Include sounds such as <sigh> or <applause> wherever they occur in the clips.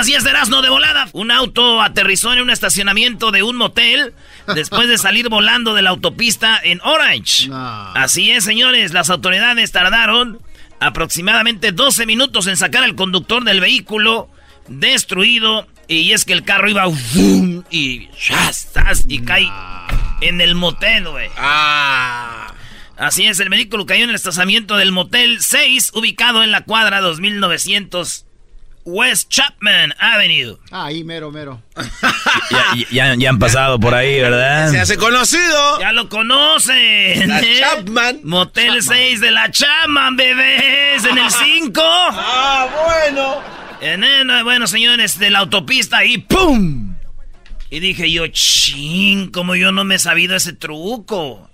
Las 10 de Erasmo de volada. Un auto aterrizó en un estacionamiento de un motel después de salir volando de la autopista en Orange. Así es, señores, las autoridades tardaron aproximadamente 12 minutos en sacar al conductor del vehículo destruido. Y es que el carro iba ¡vum! y ¡shastas! y cae en el motel, güey. Así es, el vehículo cayó en el estacionamiento del motel 6, ubicado en la cuadra 2900 West Chapman Avenue. Ahí, mero, mero. <laughs> Ya, ya- ya han pasado por ahí, ¿verdad? Se hace conocido. Ya lo conocen. La ¿eh? Chapman. Motel 6 de la Chapman, bebés. En el 5. Ah, bueno. En el- bueno, señores, de la autopista y ¡pum! Y dije yo, ching, como yo no me he sabido ese truco.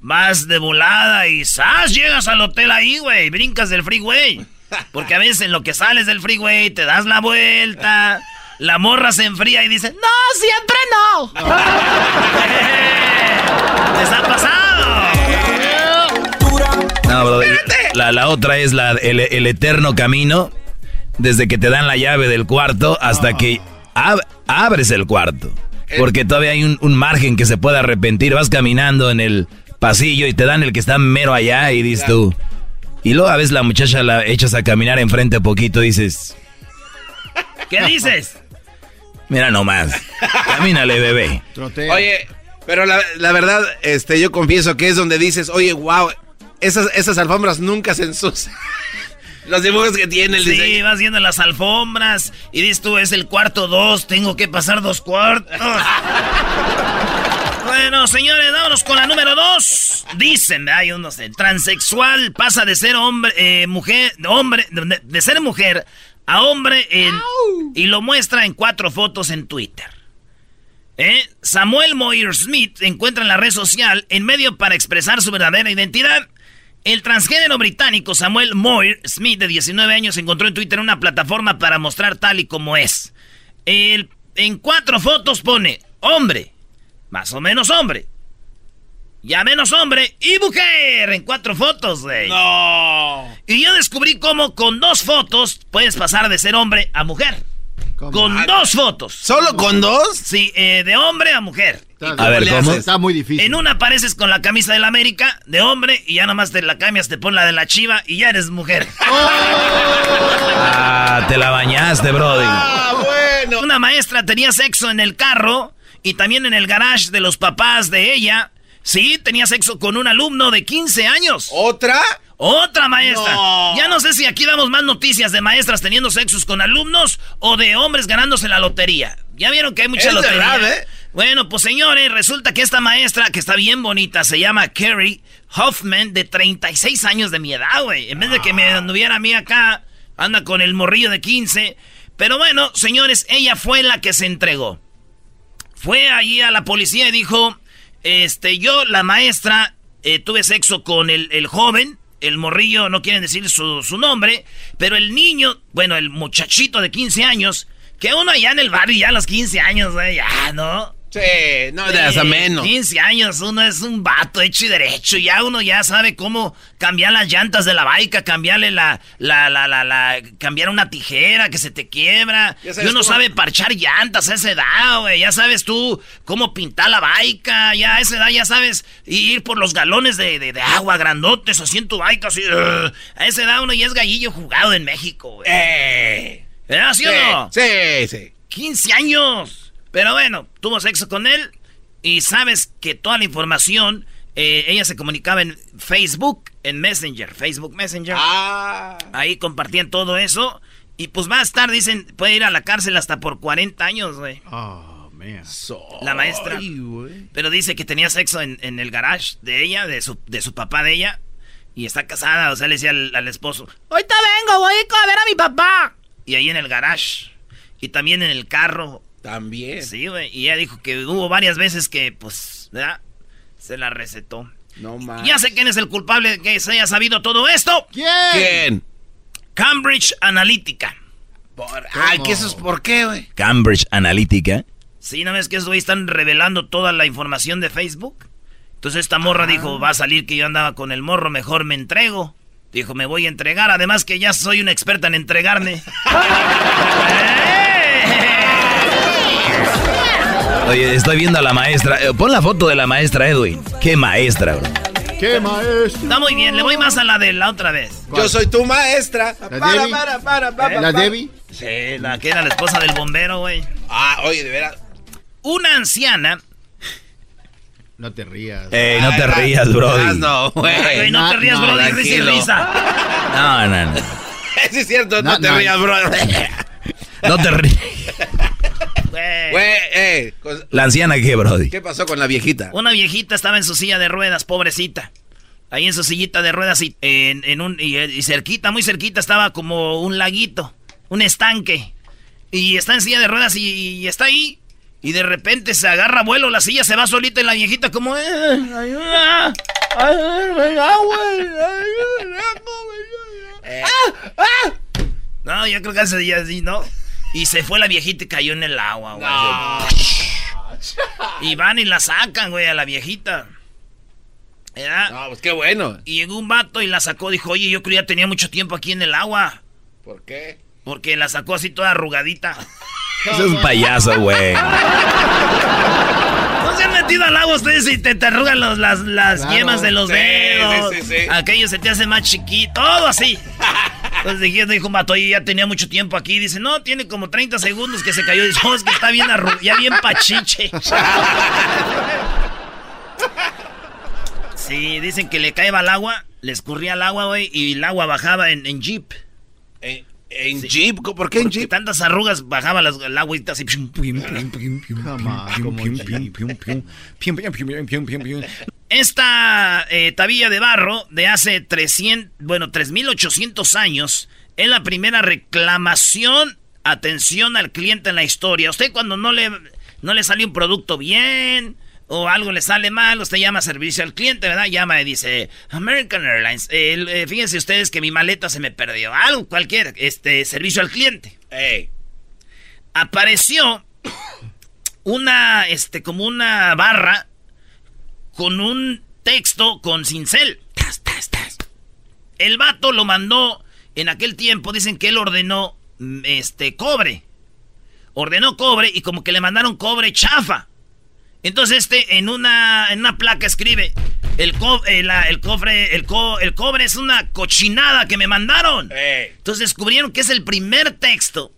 Vas de volada y ¡zas! Llegas al hotel ahí, güey. Brincas del freeway. Porque a veces en lo que sales del freeway te das la vuelta. La morra se enfría y dice, ¡No, siempre no! ¿Les ha pasado? No, bro, la, la otra es la, el, el eterno camino, desde que te dan la llave del cuarto hasta que ab- abres el cuarto. Porque todavía hay un, un margen que se puede arrepentir. Vas caminando en el pasillo y te dan el que está mero allá y dices tú. Y luego a veces la muchacha la echas a caminar enfrente poquito y dices, ¿Qué dices? mira nomás, camínale bebé. Trotea. Oye, pero la, la verdad, este, yo confieso que es donde dices, oye, wow, esas, esas alfombras nunca se ensucian. <laughs> Los dibujos que tiene el Sí, diseño. vas viendo las alfombras y dices tú, es el cuarto dos, tengo que pasar dos cuartos. <laughs> bueno, señores, vámonos con la número dos. Dicen, hay no sé, transexual pasa de ser hombre, eh, mujer, hombre, de, de ser mujer a hombre en- y lo muestra en cuatro fotos en Twitter. ¿Eh? Samuel Moyer Smith encuentra en la red social en medio para expresar su verdadera identidad. El transgénero británico Samuel Moyer Smith, de 19 años, encontró en Twitter una plataforma para mostrar tal y como es. El- en cuatro fotos pone hombre, más o menos hombre, ya menos hombre y mujer en cuatro fotos, güey. No. Y yo descubrí cómo con dos fotos puedes pasar de ser hombre a mujer. ¿Cómo? Con dos fotos. ¿Solo con dos? Sí, eh, de hombre a mujer. Está- A ver, ¿cómo? Está muy difícil. En una apareces con la camisa del América de hombre y ya nomás te la cambias, te pones la de la chiva y ya eres mujer. <laughs> Ah, te la bañaste, Brody. Ah, bueno. Una maestra tenía sexo en el carro y también en el garage de los papás de ella. Sí, tenía sexo con un alumno de 15 años. ¿Otra? Otra maestra. No. Ya no sé si aquí damos más noticias de maestras teniendo sexos con alumnos o de hombres ganándose la lotería. Ya vieron que hay mucha Es lotería. verdad, ¿eh? Bueno, pues señores, resulta que esta maestra, que está bien bonita, se llama Carrie Hoffman, de 36 años de mi edad, güey. En vez de que me anduviera a mí acá, anda con el morrillo de 15. Pero bueno, señores, ella fue la que se entregó. Fue allí a la policía y dijo, este, yo, la maestra, eh, tuve sexo con el, el joven, el morrillo, no quieren decir su, su nombre, pero el niño, bueno, el muchachito de 15 años, que uno allá en el barrio, ya a los 15 años, ya, ¿no? Sí, no, de Eh, menos. 15 años, uno es un vato hecho y derecho. Ya uno ya sabe cómo cambiar las llantas de la baica, cambiarle la, la, la, la, la- cambiar una tijera que se te quiebra. Ya Y uno cómo- sabe parchar llantas a esa edad, güey. Ya sabes tú cómo pintar la baica. Ya a esa edad ya sabes ir por los galones de, de- de agua grandotes así en tu baica, así. ugh. A esa edad uno ya es gallillo jugado en México, güey. Eh. ¿Verdad, sí o no? Sí, sí. 15 años. Pero bueno, tuvo sexo con él y sabes que toda la información, eh, ella se comunicaba en Facebook, en Messenger, Facebook Messenger. Ah. Ahí compartían todo eso. Y pues va a estar, dicen, puede ir a la cárcel hasta por 40 años, güey. Oh, La maestra. Pero dice que tenía sexo en, en, el garage de ella, de su, de su papá de ella. Y está casada, o sea, le decía al, al esposo, ahorita vengo, voy a ver a mi papá. Y ahí en el garage. Y también en el carro. También. Sí, güey. Y ella dijo que hubo varias veces que, pues, ¿verdad? Se la recetó. No más. Ya sé quién es el culpable de que se haya sabido todo esto. ¿Quién? ¿Quién? Cambridge Analytica. Por... Ay, ¿qué eso es por qué, güey? Cambridge Analytica. Sí, ¿no ves que hoy están revelando toda la información de Facebook? Entonces esta morra dijo, va a salir que yo andaba con el morro, mejor me entrego. Dijo, me voy a entregar, además que ya soy una experta en entregarme. <laughs> Oye, estoy viendo a la maestra. Eh, pon la foto de la maestra Edwin. Qué maestra, bro. ¡Qué maestra! Está muy bien, le voy más a la de la otra vez. Yo soy tu maestra. ¿La para, para, para, para, ¿La Debbie? Sí, la que era la esposa del bombero, güey. Ah, oye, de veras. Una anciana. No te rías. Ey, no te rías, brody. No, güey. no, te rías, no, brody, risa y risa. No, no, no. <laughs> Sí, es cierto, no, te rías, bro. No te rías. <laughs> Güey, eh. ¿La anciana qué, brody? ¿Qué pasó con la viejita? Una viejita estaba en su silla de ruedas, pobrecita. Ahí en su sillita de ruedas y, en, en un, y, y cerquita, muy cerquita, estaba como un laguito, un estanque. Y está en silla de ruedas y, y está ahí. Y de repente se agarra vuelo, la silla se va solita y la viejita como... Eh, ayuda, ayuda, No, yo creo que ese día así, ¿no? Y se fue la viejita y cayó en el agua, güey. No. Y van y la sacan, güey, a la viejita. ¿Verdad? No, pues qué bueno. Y llegó un vato y la sacó. Dijo, oye, yo creo que ya tenía mucho tiempo aquí en el agua. ¿Por qué? Porque la sacó así toda arrugadita. Eso es un payaso, güey. <laughs> ¿No se han metido al agua ustedes y te, te arrugan los, las, las Claro. yemas de los Sí, dedos? sí. Aquello se te hace más chiquito, todo así. Entonces dijo un vato, ya tenía mucho tiempo aquí. Dice, no, tiene como 30 segundos que se cayó. Dice, oh, es que está bien arrugado, ya bien pachiche. Sí, dicen que le caía al agua, le escurría al agua, güey, y el agua bajaba en, en jeep. ¿En, en Jeep? ¿Por qué en Jeep? tantas arrugas bajaba las, el así. pum, pum, pum. Esta eh, tabilla de barro de hace 300, bueno, 3800 años es la primera reclamación, atención al cliente en la historia. Usted cuando no le, no le sale un producto bien o algo le sale mal, usted llama a servicio al cliente, ¿verdad? Llama y dice, American Airlines, eh, fíjense ustedes que mi maleta se me perdió, algo cualquier, este, servicio al cliente apareció una, este, como una barra con un texto con cincel. Tas, tas, tas. El vato lo mandó en aquel tiempo, dicen que él ordenó, mm, este, cobre. Ordenó cobre y como que le mandaron cobre chafa. Entonces este en una, en una placa escribe, el, co- eh, la- el cofre, el, co- el cobre es una cochinada que me mandaron. Entonces descubrieron que es el primer texto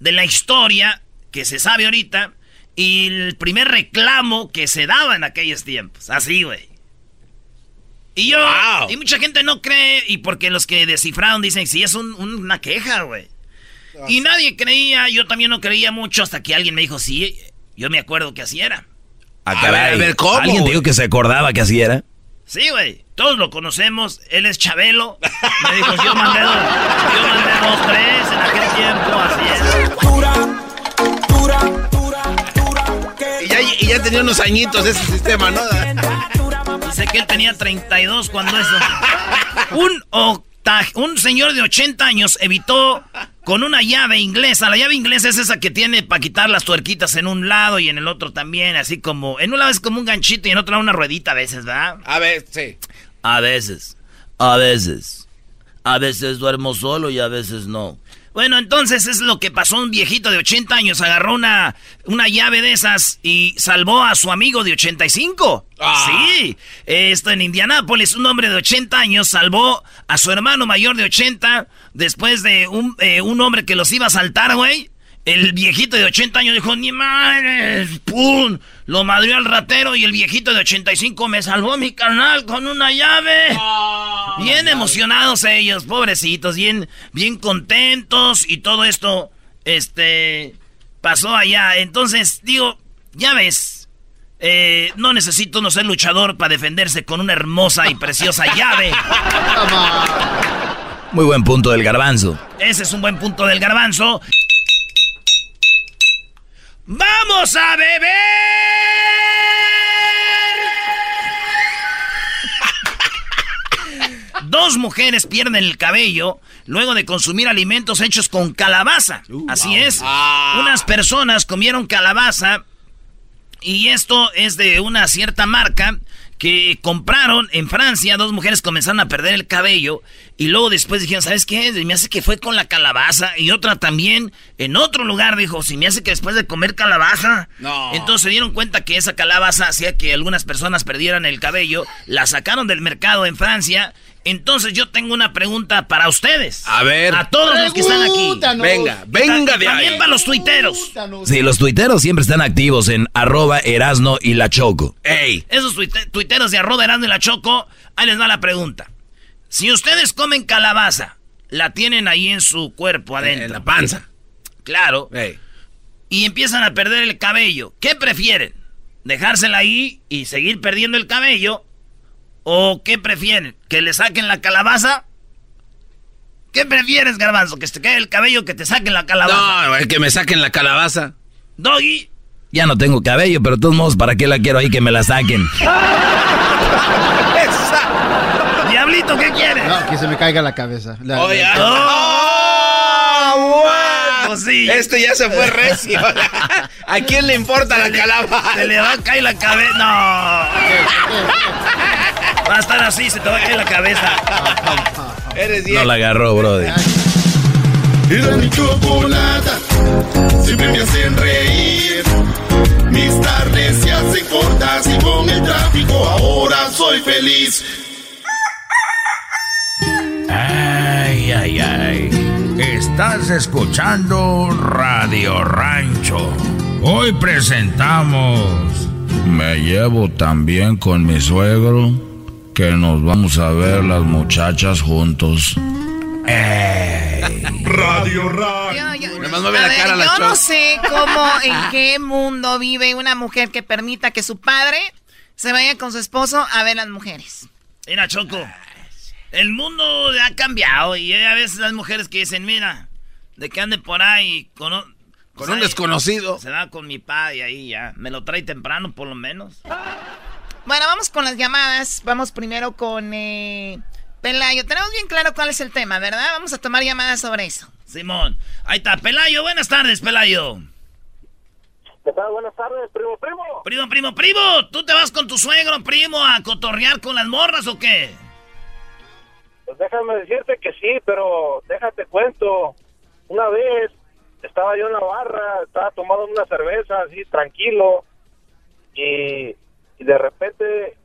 de la historia que se sabe ahorita y el primer reclamo que se daba en aquellos tiempos. Así, güey. Y yo, Wow. y mucha gente no cree, y porque los que descifraron dicen, sí, es un- un- una queja, güey. Y nadie creía, yo también no creía mucho hasta que alguien me dijo, sí, yo me acuerdo que así era. Ah, A caray. ver, a ver, ¿cómo, ¿Alguien dijo que se acordaba que así era? Sí, güey, todos lo conocemos, él es Chabelo. Me dijo, yo mandé dos, yo mandé dos, tres en aquel tiempo, así es. Dura, dura, dura, Y ya, y ya tenía unos añitos ese sistema, ¿no? Dice que él tenía 32 cuando eso. <laughs> Un, octa- un señor de 80 años evitó con una llave inglesa. La llave inglesa es esa que tiene para quitar las tuerquitas en un lado y en el otro también, así como... En un lado es como un ganchito y en otro lado una ruedita a veces, ¿verdad? A ver, sí. A veces, a veces. A veces duermo solo y a veces no. Bueno, entonces es lo que pasó. Un viejito de 80 años agarró una, una llave de esas y salvó a su amigo de 85. Ah. Sí, esto en Indianápolis, un hombre de 80 años salvó a su hermano mayor de 80 después de un, eh, un hombre que los iba a saltar, güey. El viejito de 80 años dijo, ni madre, ¡pum! Lo madrió al ratero y el viejito de 85 me salvó mi carnal con una llave. bien emocionados ellos, pobrecitos, bien, bien contentos y todo esto, este, pasó allá. Entonces, digo, Ya ves, eh, no necesito no ser luchador para defenderse con una hermosa y preciosa <laughs> llave. Muy buen punto del garbanzo. Ese es un buen punto del garbanzo. ¡Vamos a beber! <laughs> Dos mujeres pierden el cabello luego de consumir alimentos hechos con calabaza. Así es. Unas personas comieron calabaza y esto es de una cierta marca que compraron en Francia, dos mujeres comenzaron a perder el cabello y luego después dijeron, ¿sabes qué? Me hace que fue con la calabaza y otra también en otro lugar dijo, si me hace que después de comer calabaza. No. Entonces se dieron cuenta que esa calabaza hacía que algunas personas perdieran el cabello, la sacaron del mercado en Francia. Entonces yo tengo una pregunta para ustedes. A ver. A todos los que están aquí. Venga, venga de También ahí. para los tuiteros. Sí, los tuiteros siempre están activos en arroba Erasno y la Choco. ¡Ey! Esos tuite- tuiteros de arroba Erasmo y la Choco, ahí les va la pregunta. Si ustedes comen calabaza, la tienen ahí en su cuerpo adentro. En la panza. Claro. ¡Ey! Y empiezan a perder el cabello. ¿Qué prefieren? ¿Dejársela ahí y seguir perdiendo el cabello? ¿O qué prefieren? ¿Que le saquen la calabaza? ¿Qué prefieres, garbanzo? ¿Que se te caiga el cabello o que te saquen la calabaza? No, el que me saquen la calabaza. Doggy. Ya no tengo cabello, pero de todos modos, ¿para qué la quiero ahí que me la saquen? <laughs> Diablito, ¿qué quieres? No, que se me caiga la cabeza. La- Oye, la- ¡Oh! bueno. Pues sí. Este ya se fue recio. ¿A quién le importa la calabaza? Se le va a caer la cabeza. No. <laughs> Va a estar así, se te va a caer la cabeza. <laughs> Eres No bien. la agarró, brother. Era mi chocolata, siempre me hacen reír. Mis tardes se hacen cortas y con el tráfico ahora soy feliz. Ay, ay, ay. Estás escuchando Radio Rancho. Hoy presentamos. Me llevo también con mi suegro que nos vamos a ver las muchachas juntos. Radio Rock. Yo, yo- Nomás mueve a la ver, cara la yo no sé cómo, en qué mundo vive una mujer que permita que su padre se vaya con su esposo a ver las mujeres. Mira, Choco. El mundo ha cambiado y hay a veces las mujeres que dicen, mira, de que ande por ahí con, o- Con pues un ahí desconocido. Se va con mi padre y ahí ya. Me lo trae temprano, por lo menos. Bueno, vamos con las llamadas. Vamos primero con eh, Pelayo. Tenemos bien claro cuál es el tema, ¿verdad? Vamos a tomar llamadas sobre eso. Simón. Ahí está, Pelayo. Buenas tardes, Pelayo. ¿Qué tal? Buenas tardes, primo, primo. Primo, primo, primo. ¿Tú te vas con tu suegro, primo, a cotorrear con las morras o qué? Pues déjame decirte que sí, pero déjate cuento. Una vez estaba yo en la barra, estaba tomando una cerveza así tranquilo y, y de repente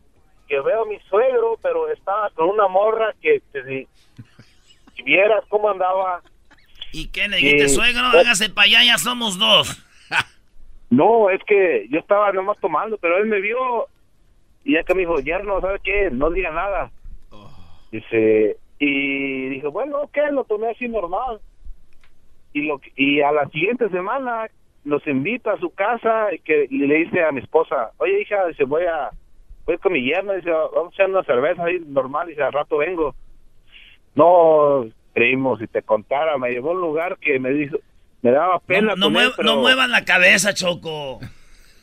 que veo a mi suegro, pero estaba con una morra que si, si vieras cómo andaba. ¿Y qué le dijiste, suegro? Hágase para allá, ya somos dos. <laughs> No, es que yo estaba nomás tomando, pero él me vio y ya que me dijo, yerno, ¿sabe qué? No diga nada. Dice, y dije, bueno, ok, lo tomé así normal. Y, lo, y a la siguiente semana nos invita a su casa y, que, y le dice a mi esposa, oye hija, dice, voy a, voy con mi yerno, dice, vamos a echar una cerveza ahí normal, dice, al rato vengo. No, creímos, si te contara, me llevó a un lugar que me dijo, me daba pena. No, no, muev- pero- no muevas la cabeza, Choco.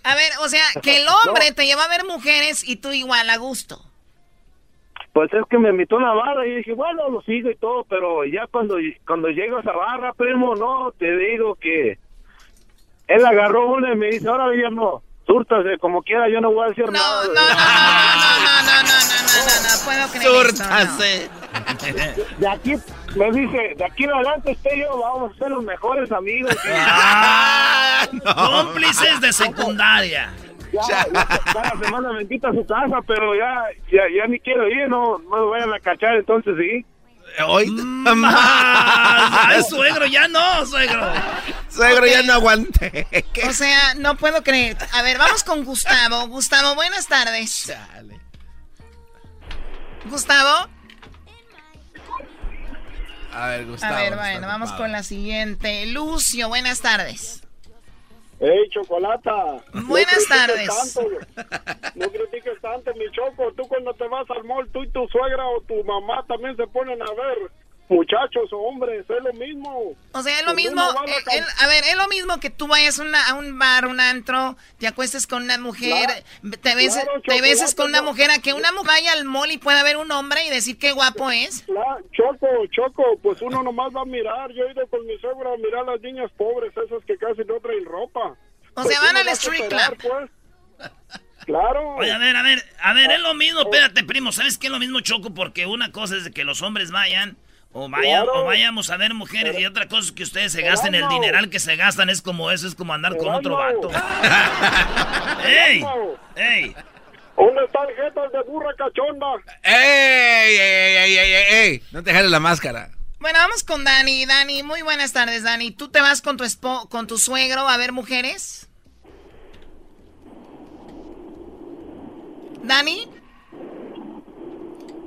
A ver, o sea, que el <laughs> hombre te lleva a ver mujeres y tú igual a gusto. Pues es que me invitó a una barra y dije, bueno, lo sigo y todo, pero ya cuando, cuando llego a esa barra, primo, no, te digo que él agarró una y me dice, ahora no, súrtase como quiera, yo no voy a decir No, nada. no, no, no, no, no, no, no, no, no, puedo creer esto, no. Súrtase. De aquí, me dice, de aquí en adelante usted y yo vamos a ser los mejores amigos. Y Ah, cómplices de secundaria. ya, ya, cada semana me invita a su casa, pero ya, ya, ya ni quiero ir, no, no me vayan a cachar, entonces sí. Hoy. Ah, <laughs> Ay, suegro, ya no, suegro. Suegro, ya no aguanté. O sea, no puedo creer. A ver, vamos con Gustavo. <laughs> Gustavo, buenas tardes. Gustavo. A ver, Gustavo. A ver, bueno, vamos ocupado. con la siguiente. Lucio, buenas tardes. Hey, Chocolata. Buenas no tardes. Tanto, no critiques tanto, mi Choco. Tú cuando te vas al mall, tú y tu suegra o tu mamá también se ponen a ver muchachos o hombres, es lo mismo. O sea, es lo mismo, a eh, a ver, es lo mismo que tú vayas una- a un bar, un antro, te acuestes con una mujer, te beses, claro, te beses con una mujer, a que una mujer vaya al mall y pueda ver un hombre y decir qué guapo es. La- Choco, Choco, pues uno nomás va a mirar. Yo he ido con mi suegra a mirar a las niñas pobres, esas que casi no traen ropa. O Pues sea, van uno al street club. Pues. Claro. Oye, a ver, a ver, a ver, es lo mismo, espérate, primo, ¿sabes qué es lo mismo, Choco? Porque una cosa es de que los hombres vayan, o vayan, Claro. o vayamos a ver mujeres, y otra cosa es que ustedes se gasten el dineral que se gastan, es como eso, es como andar con otro vato. <laughs> ¡Ey! ¡Ey! ¿Dónde está el jetas de burra cachonda? ¡Ey, ey, ey, ey, ey, ey! No te jales la máscara. Bueno, vamos con Dani. Dani, muy buenas tardes, Dani. ¿Tú te vas con tu espo con tu suegro a ver mujeres? ¿Dani?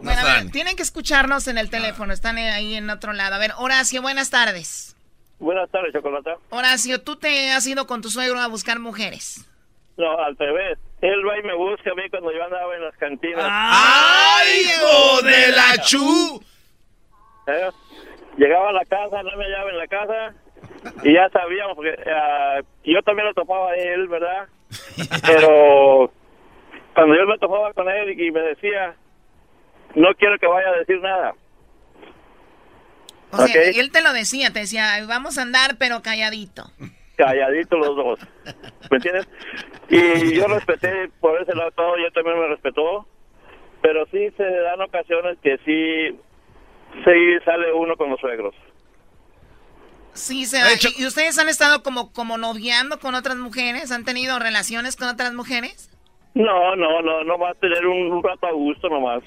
Bueno, a ver, Dani. tienen que escucharnos en el teléfono, están ahí en otro lado. A ver, Horacio, buenas tardes. Buenas tardes, Chocolata. Horacio, ¿tú te has ido con tu suegro a buscar mujeres? No, al revés. Él va y me busca a mí cuando yo andaba en las cantinas. ¡Ay, hijo de la chu! ¿Eh? Llegaba a la casa, no me hallaba en la casa y ya sabíamos, porque ah, yo también lo topaba a él, ¿verdad? <laughs> Pero cuando yo me topaba con él y me decía, no quiero que vaya a decir nada. O sea, él te lo decía, te decía, vamos a andar pero calladito. Calladitos los dos, ¿me entiendes? Y yo respeté por ese lado todo, y él también me respetó, pero sí se dan ocasiones que sí, sí sale uno con los suegros. Sí, se da. ¿Y ustedes han estado como, como noviando con otras mujeres? ¿Han tenido relaciones con otras mujeres? No, no, no, no va a tener un, un rato a gusto nomás.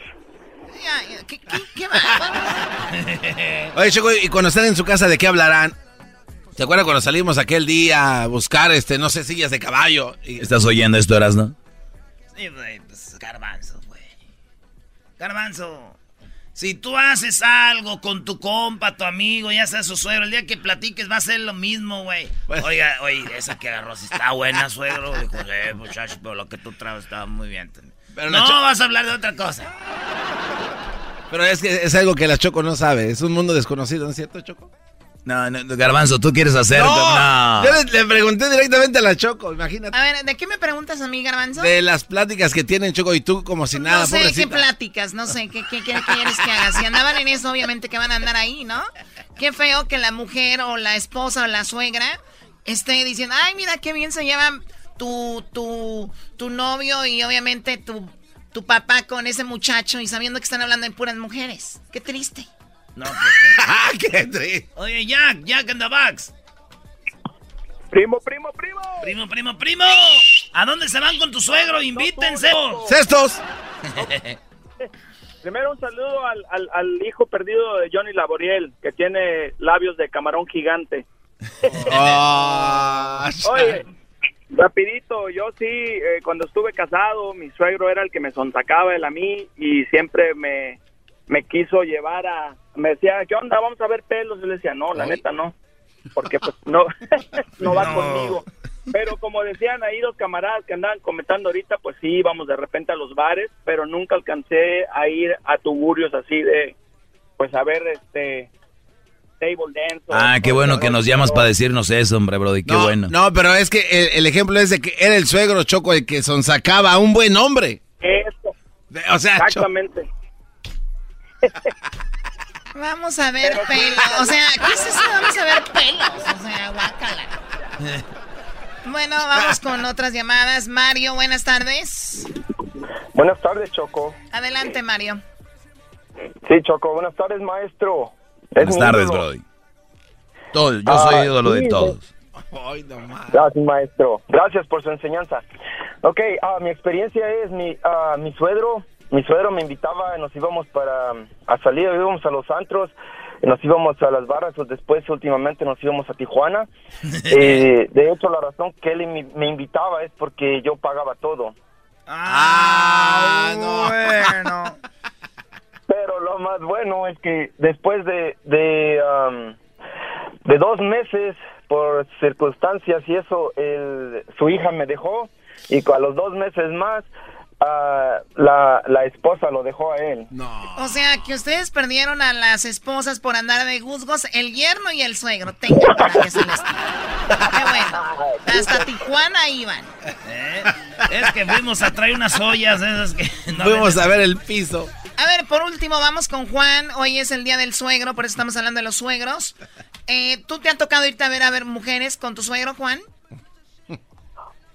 Oye, Choco, y cuando están en su casa, ¿de qué hablarán? ¿Te acuerdas cuando salimos aquel día a buscar, este, no sé, sillas de caballo? Y- ¿Estás oyendo esto, Erasno? Sí, güey, pues garbanzo, güey. Garbanzo. Si tú haces algo con tu compa, tu amigo, ya sea su suegro, el día que platiques va a ser lo mismo, güey. Oiga, oye, esa que agarró, si está buena, suegro. Dijo, eh, muchacho, pero lo que tú traes estaba muy bien. Pero no, vas a hablar de otra cosa. Pero es que es algo que la Choco no sabe. Es un mundo desconocido, ¿no es cierto, Choco? No, no, Garbanzo, tú quieres hacer... No, No. Yo le, le pregunté directamente a la Choco, imagínate. A ver, ¿de qué me preguntas a mí, Garbanzo? De las pláticas que tienen Choco y tú como si nada, no sé qué pláticas, no sé qué, qué, qué quieres que haga. Si andaban en eso, obviamente que van a andar ahí, ¿no? Qué feo que la mujer o la esposa o la suegra esté diciendo, ay, mira qué bien se llevan tu, tu, tu novio y obviamente tu, tu papá con ese muchacho y sabiendo que están hablando de puras mujeres. Qué triste. No, pues. ¡Ah, <laughs> qué triste! Oye, Jack, Jack and the Box. Primo, primo, primo. Primo, primo, primo. ¿A dónde se van con tu suegro? Invítense. ¡Cestos! <laughs> Primero un saludo al, al, al hijo perdido de Johnny Laboriel, que tiene labios de camarón gigante. <laughs> Ah, Oye, rapidito, yo sí, eh, cuando estuve casado, mi suegro era el que me sonsacaba él a mí y siempre me, me quiso llevar a... Me decía, ¿qué onda? Vamos a ver pelos. Yo le decía, no, la neta no, porque pues no, <laughs> no va No. conmigo. Pero como decían ahí los camaradas que andaban comentando ahorita, pues sí, íbamos de repente a los bares, pero nunca alcancé a ir a tuburios así de, pues a ver, este, table dance. Ah, qué bueno que nos llamas para decirnos eso, hombre, Brody. Qué no, bueno. No, pero es que el, el ejemplo es de que era el suegro Choco el que sonsacaba a un buen hombre. Eso, O sea, exactamente. <laughs> Vamos a ver pelos. O sea, ¿qué es eso? Vamos a ver pelos. O sea, guácala. <laughs> Bueno, vamos con otras llamadas. Mario, buenas tardes. Buenas tardes, Choco. Adelante, Mario. Sí, Choco, buenas tardes, maestro. Buenas tardes, ídolo. Brody. Todo, yo Ah, soy ídolo de sí, todos. Gracias, maestro. Gracias por su enseñanza. Ok, ah, mi experiencia es mi, ah, mi suegro. Mi suegro me invitaba, nos íbamos para a salir, íbamos a los antros, nos íbamos a las barras, o después últimamente nos íbamos a Tijuana. <laughs> Eh, de hecho, la razón que él me, me invitaba es porque yo pagaba todo. Ah, no. Bueno. Pero lo más bueno es que después de de, um, de dos meses por circunstancias y eso, el, su hija me dejó y a los dos meses más ah, la, la esposa lo dejó a él. O sea, que ustedes perdieron a las esposas por andar de juzgos, el yerno y el suegro. Tengan para que se les Qué bueno. Hasta Tijuana iban. Eh, <laughs> Es que fuimos a traer unas ollas esas que no Fuimos ven- a ver el piso. A ver, por último, vamos con Juan. Hoy es el día del suegro, por eso estamos hablando de los suegros. Eh, ¿Tú te ha tocado irte a ver a ver mujeres con tu suegro, Juan?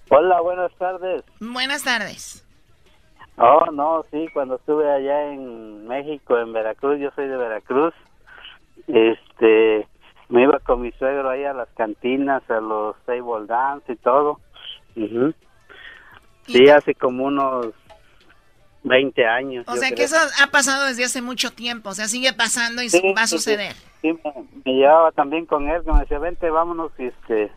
Hola, buenas tardes. Buenas tardes. Oh, no, sí, cuando estuve allá en México, en Veracruz, yo soy de Veracruz, este, me iba con mi suegro ahí a las cantinas, a los table dance y todo. Ujú. Sí, hace como unos 20 años. O yo sea que creo. eso ha pasado desde hace mucho tiempo. O sea, sigue pasando y Sí, va a sí, sí. suceder. Sí, me, llevaba también con él, que me decía, vente, vámonos, y este,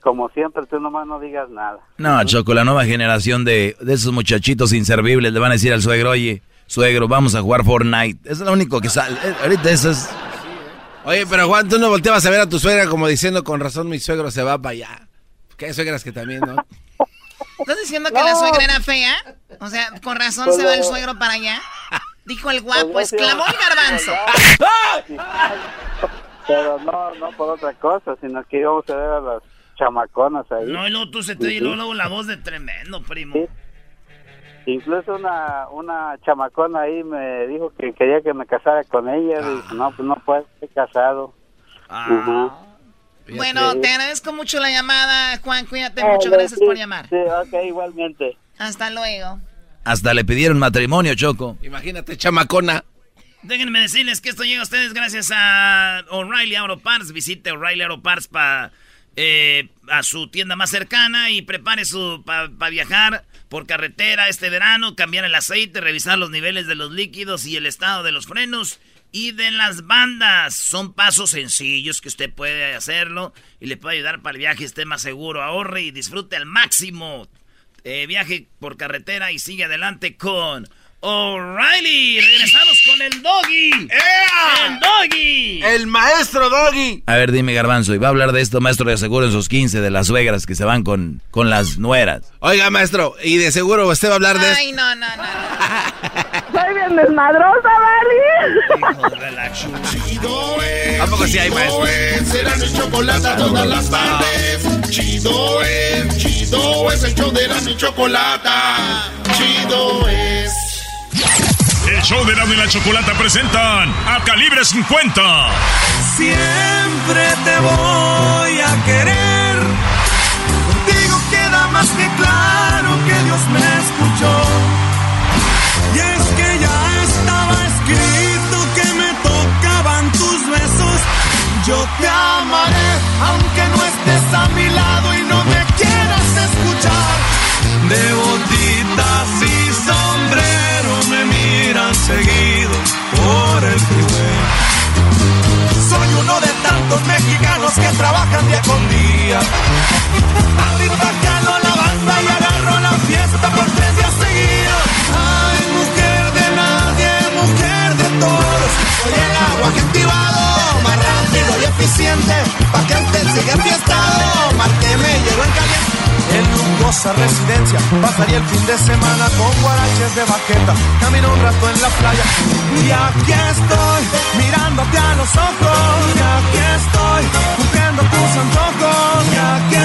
como siempre, tú nomás no digas nada. No, Choco, la nueva generación de, de esos muchachitos inservibles le van a decir al suegro, oye, suegro, vamos a jugar Fortnite. Eso es lo único que sale. Ahorita eso es... Oye, pero Juan, tú no volteabas a ver a tu suegra como diciendo, con razón mi suegro se va para allá. Que hay suegras que también, ¿no? <laughs> ¿Estás diciendo que la suegra era fea? O sea, con razón Pues se va el no. suegro para allá. Dijo el guapo, Pues no, exclamó el garbanzo. <laughs> Pero no, no por otra cosa, sino que íbamos a ver a las chamaconas ahí. No, y luego tú se te Ujú. luego, luego la voz de tremendo, primo. Incluso una, una chamacona ahí me dijo que quería que me casara con ella. Ah. Dije, no, pues no puedo, estoy casado. Bueno, te agradezco mucho la llamada, Juan. Cuídate Ah, mucho. Gracias sí, por llamar. Sí, ok, igualmente. Hasta luego. Hasta le pidieron matrimonio, Choco. Imagínate, chamacona. Déjenme decirles que esto llega a ustedes gracias a O'Reilly Auto Parts. Visite O'Reilly Auto Parts para a su tienda más cercana y prepare su para viajar por carretera este verano, cambiar el aceite, revisar los niveles de los líquidos y el estado de los frenos y de las bandas. Son pasos sencillos que usted puede hacerlo y le puede ayudar para el viaje esté más seguro. Ahorre y disfrute al máximo. Eh, viaje por carretera y sigue adelante con O'Reilly. Regresamos con el doggy. El doggy. El maestro doggy. A ver, dime, Garbanzo, y va a hablar de esto, maestro, de seguro en sus 15, de las suegras que se van con, con las nueras. Oiga, maestro, y de seguro usted va a hablar de Ay, no, no, no. <laughs> Soy bien desmadrosa, ¿vale? Chido es. ¿A poco sí hay, maestro? Chido es. Será mi chocolate todas las tardes. Chido es. Chido es el show de la mi chocolate. Chido es. El show de Erasmo y la Chocolata presentan a Calibre 50. Siempre te voy a querer. Contigo queda más que claro que Dios me escuchó. Yo te amaré, aunque no estés a mi lado y no me quieras escuchar. De botitas y sombrero me miran seguido por el freeway. Soy uno de tantos mexicanos que trabajan día con día. Ahorita jalo la banda y agarro la fiesta por tres días seguidos. Ay, mujer de nadie, mujer de todos. Soy el agua que rápido y eficiente. Pa' que usted siga enfiestado, más que me llevo en caliente. En lujosa residencia, pasaría el fin de semana con guaraches de baqueta. Camino un rato en la playa. Y aquí estoy, mirándote a los ojos. Y aquí estoy, cumpliendo tus antojos. Y aquí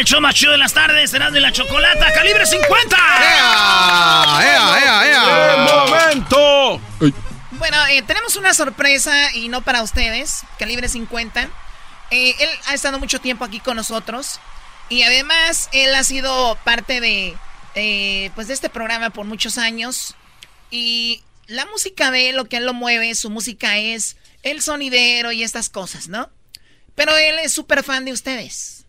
el show más chido de las tardes, Erasmo y la Chocolata, calibre 50. ¡Ea, ea, ea! ¡Qué momento! Bueno, eh, tenemos una sorpresa y no para ustedes, calibre 50. Eh, él ha estado mucho tiempo aquí con nosotros y además él ha sido parte de, eh, pues de este programa por muchos años y la música de él, lo que él lo mueve, su música es el sonidero y estas cosas, ¿no? Pero él es súper fan de ustedes.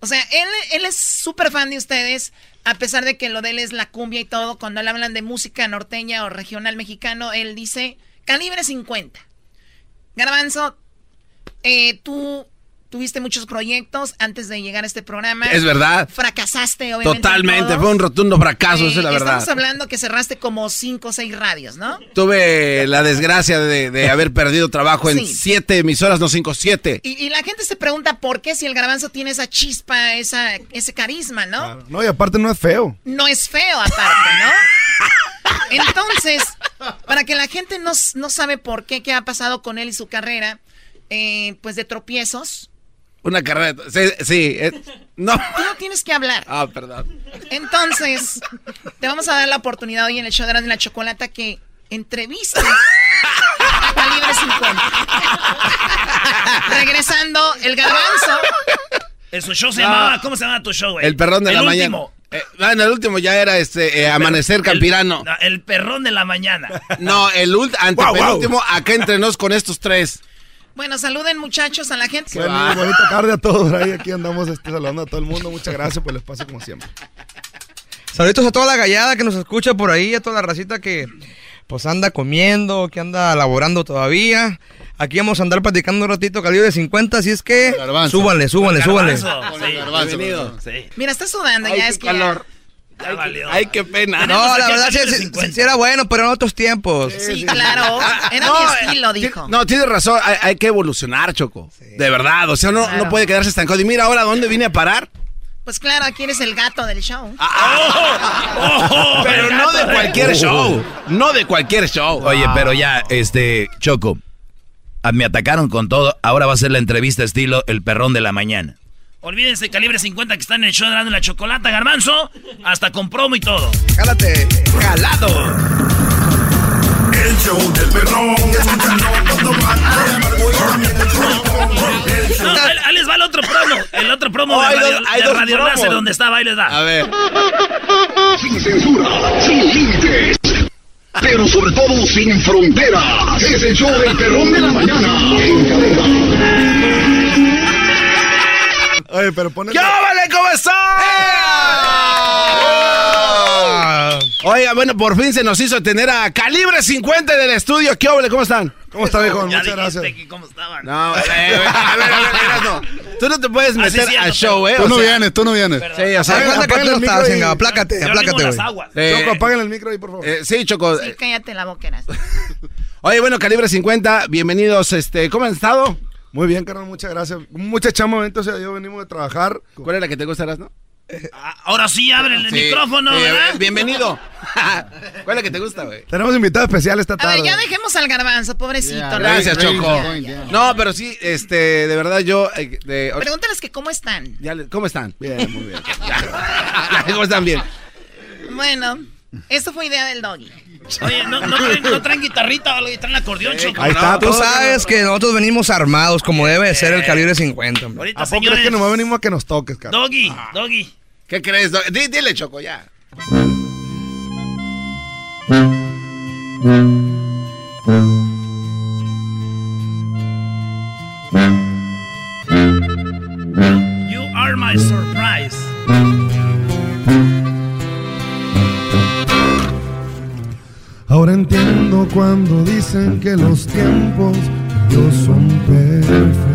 O sea, él, él es súper fan de ustedes, a pesar de que lo de él es la cumbia y todo. Cuando le hablan de música norteña o regional mexicano, él dice calibre 50. Garbanzo, eh, tú tuviste muchos proyectos antes de llegar a este programa. Es verdad. Fracasaste, obviamente. Totalmente, fue un rotundo fracaso, esa es la Eh, verdad. Estamos hablando que cerraste como cinco o seis radios, ¿no? Tuve la desgracia de, de haber perdido trabajo en Sí. siete emisoras, no cinco, siete. Y, y la gente se pregunta por qué si el garbanzo tiene esa chispa, esa, ese carisma, ¿no? No, y aparte no es feo. No es feo aparte, ¿no? <laughs> Entonces, para que la gente no, no sabe por qué, qué ha pasado con él y su carrera, eh, pues de tropiezos, Una carrera. Sí, sí, eh, no. tú no tienes que hablar. Ah, perdón. Entonces, te vamos a dar la oportunidad hoy en el show de la Chocolata que entrevistes a Calibre 50. Regresando, el garbanzo. En su show se No. llamaba, ¿cómo se llama tu show, güey? El perrón de El la último. mañana. Eh, bueno, el último ya era este eh, Amanecer El- Campirano. no, El, perrón de la mañana. No, el ult- antepenúltimo, acá entre nos con estos tres. Bueno, saluden muchachos a la gente. Bueno, bonita tarde a todos. Ahí aquí andamos este, saludando a todo el mundo. Muchas gracias por el espacio, como siempre. Saluditos a toda la gallada que nos escucha por ahí, a toda la racita que pues anda comiendo, que anda laborando todavía. Aquí vamos a andar platicando un ratito calibre 50, así es que súbanle, súbanle, súbanle. Bienvenido. Mira, está sudando Ay, ya, es que calor. Ya valió. Ay, qué pena. No, la verdad sí, sí- sí era bueno, pero en otros tiempos. Sí, claro. Era No, mi eh, estilo, ti- dijo. No, tienes razón, hay, hay que evolucionar, Choco. De verdad, o sea, no, Claro. no puede quedarse estancado. Y mira ahora dónde vine a parar. Pues claro, aquí eres el gato del show. Ah, <laughs> Pero no de cualquier show. No de cualquier show. Oye, pero ya, este, Choco, ah, me atacaron con todo. Ahora va a ser la entrevista estilo El Perrón de la Mañana. Olvídense, calibre 50 que está en el show de la Chocolata, garbanzo. Hasta con promo y todo. Jálate. ¡Jalado! El show del perrón. No, ahí, ahí les va el otro promo. El otro promo Oh, de Radio, dos- de Radio promos. Láser donde estaba. Ahí les da. A ver. Sin censura, sin límites, pero sobre todo sin fronteras. Es el show del perrón de la mañana. En cadena. Oye, pero ponle. ¡Qué vale! ¿Cómo están? Oiga, bueno, por fin se nos hizo tener a Calibre 50 del estudio. ¿Qué óvole? ¿Cómo están? ¿Cómo está, viejo? Muchas dijiste gracias. que cómo estaban. No, eh, a ver, a ver, a ver, Erasmo. Tú no te puedes meter cierto, al show, ¿eh? Tú O no sea, vienes, tú no vienes. Sí, o sea, tú no el estás, micro y- venga, aplácate, Yo aplácate, las aguas. eh, Choco, apaguen el micro ahí, por favor. eh, sí, Choco. Sí, cállate la boca, Erasmo. <laughs> Oye, bueno, Calibre 50, bienvenidos. Este, ¿Cómo han estado? Muy bien, carnal, muchas gracias. Mucha chama, entonces yo venimos de trabajar. ¿Cuál es la que te gusta, no? Ah, Ahora sí, abre el Sí, micrófono, sí, ¿verdad? Bienvenido. <laughs> ¿Cuál es la que te gusta, güey? Tenemos invitado especial esta A tarde. ver, ya dejemos al garbanzo, pobrecito. Gracias, Choco. yeah. No, pero sí, este, de verdad yo... eh, de- Pregúntales que cómo están. ya ¿Cómo están? Bien, <laughs> muy bien. ¿Cómo están bien? Bueno, esto fue idea del doggy. Oye, ¿no, no, traen, no traen guitarrita o traen acordeón, Choco. Ahí está, Tú sabes que nosotros venimos armados como debe de ser el calibre 50. hombre. Ahorita, ¿A poco crees que nomás venimos a que nos toques, cara? Doggy, Doggy. ¿Qué crees? do- Di- Dile, Choco, ya. Entiendo cuando dicen que los tiempos Dios son perfectos.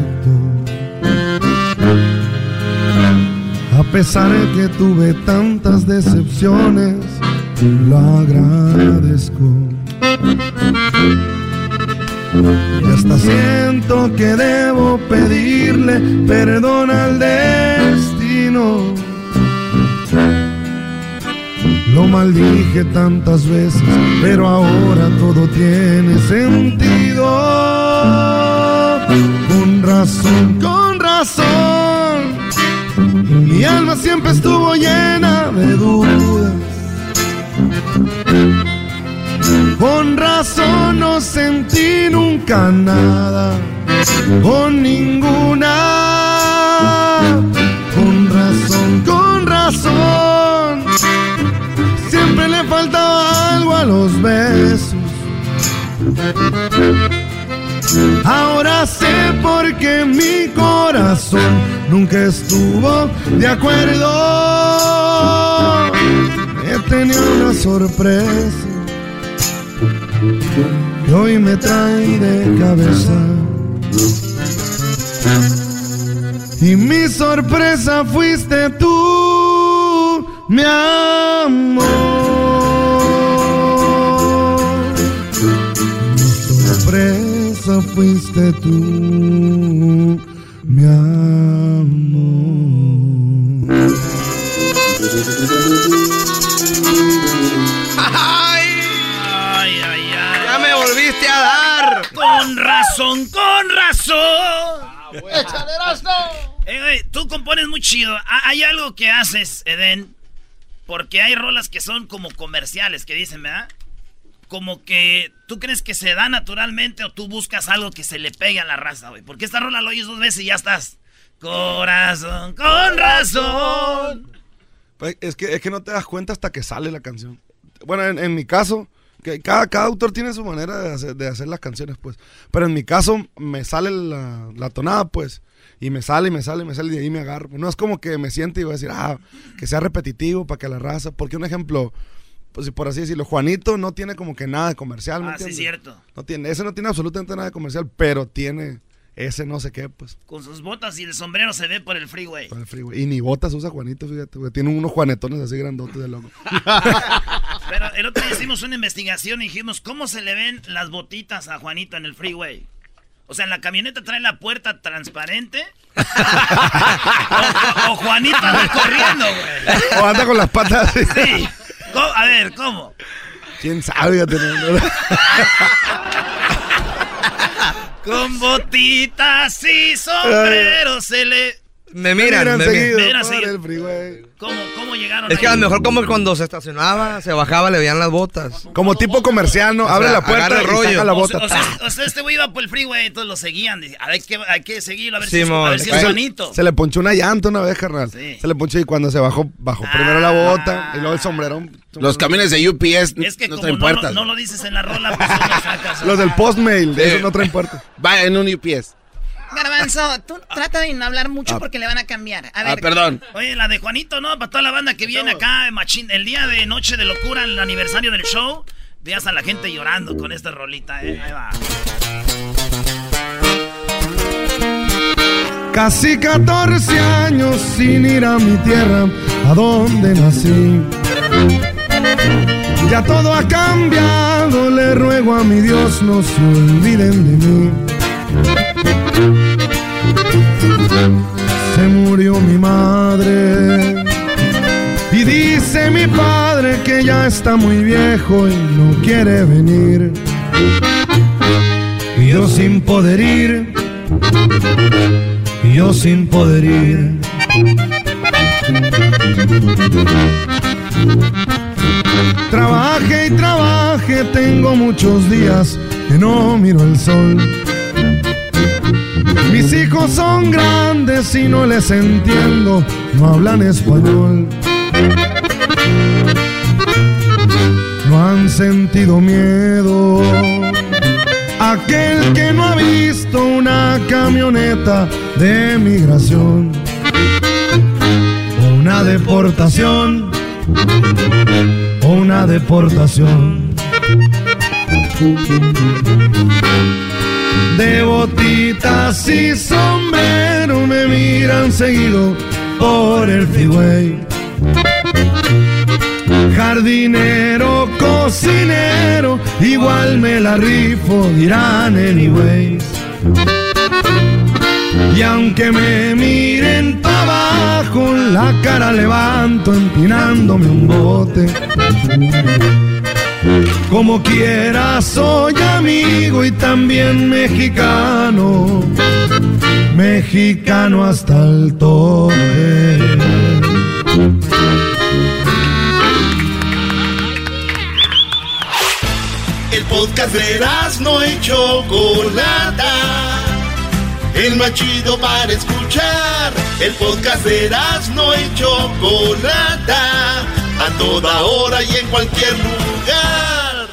A pesar de que tuve tantas decepciones, lo agradezco. Y hasta siento que debo pedirle perdón al destino. Lo maldije tantas veces, pero ahora todo tiene sentido. Con razón, con razón. Mi alma siempre estuvo llena de dudas. Con razón no sentí nunca nada. Con ninguna. Con razón, con razón. A los besos. Ahora sé por qué mi corazón nunca estuvo de acuerdo. He tenido una sorpresa que hoy me trae de cabeza. Y mi sorpresa fuiste tú, mi amor. Sorpresa fuiste tú, mi amor. ¡Ay! Ay, ay, ay. ¡Ya me volviste a dar! Con razón, con razón. ¡Échale, Erasmo! Eh, güey, tú compones muy chido. Ah, Hay algo que haces, Eden. Porque hay rolas que son como comerciales, que dicen, ¿verdad? Como que tú crees que se da naturalmente o tú buscas algo que se le pegue a la raza, güey. Porque esta rola lo oyes dos veces y ya estás. Corazón, con razón. Pues, Es que, es que no te das cuenta hasta que sale la canción. Bueno, en, en mi caso, que cada, cada autor tiene su manera de hacer, de hacer las canciones, pues. Pero en mi caso, me sale la, la tonada, pues. Y me sale, y me sale, y me sale, y de ahí me agarro. No es como que me siente y voy a decir, ah, que sea repetitivo para que la raza. Porque un ejemplo, pues si por así decirlo, Juanito no tiene como que nada de comercial, ¿me Ah, sí, entiendes? cierto. No tiene, ese no tiene absolutamente nada de comercial, pero tiene ese no sé qué, pues. Con sus botas y el sombrero se ve por el freeway. Con el freeway. Y ni botas usa Juanito, fíjate, güey. Tiene unos juanetones así grandotes de loco. <laughs> Pero el otro día hicimos una investigación y dijimos, ¿cómo se le ven las botitas a Juanito en el freeway? O sea, en la camioneta trae la puerta transparente. <laughs> o, o Juanito anda corriendo, güey. O anda con las patas. Sí. ¿Cómo? A ver, ¿cómo? ¿Quién sabe? Ya tenemos- <laughs> Con botitas y sombrero se le... Me miran, Miran me miran. freeway. ¿Cómo, cómo llegaron Es que a lo mejor como cuando se estacionaba, se bajaba, le veían las botas. Como tipo comercial, ¿no? O Abre sea, la puerta agarra el y rollo. saca la O bota. sea, o sea, o sea, este güey iba por el freeway, entonces lo seguían. Dice, hay que, hay que seguirlo, a ver si, es- a ver si es se, Juanito. se le ponchó una llanta una vez, carnal. Se le ponchó y cuando se bajó, bajó primero la bota y luego el sombrero. Los camiones de UPS Es que no traen no, puertas. lo- no lo dices en la rola, pues lo sacas. <laughs> Los del postmail, de esos no traen puerta. Va en un UPS. Garbanzo, tú trata de no hablar mucho Ah. porque le van a cambiar. A Ah, ver, perdón. Oye, la de Juanito, ¿no? Para toda la banda que viene acá, machín, el día de Noche de Locura, el aniversario del show, veas a la gente llorando con esta rolita, ¿eh? Ahí va. Casi 14 años sin ir a mi tierra, a donde nací. Ya todo ha cambiado, le ruego a mi Dios no se olviden de mí. Se murió mi madre y dice mi padre que ya está muy viejo y no quiere venir. Y yo sin poder ir, y yo sin poder ir. Trabaje y trabaje, tengo muchos días que no miro el sol. Mis hijos son grandes y no les entiendo, no hablan español. No han sentido miedo. Aquel que no ha visto una camioneta de migración o una deportación o una deportación. De botitas y sombrero me miran seguido por el freeway. Jardinero, cocinero, igual me la rifo, dirán anyways. Y aunque me miren para abajo, la cara levanto empinándome un bote. Como quiera soy amigo y también mexicano, mexicano hasta el tope. El podcast de no y Chocolata. El más chido para escuchar. El podcast de no y Chocolata. A toda hora y en cualquier lugar.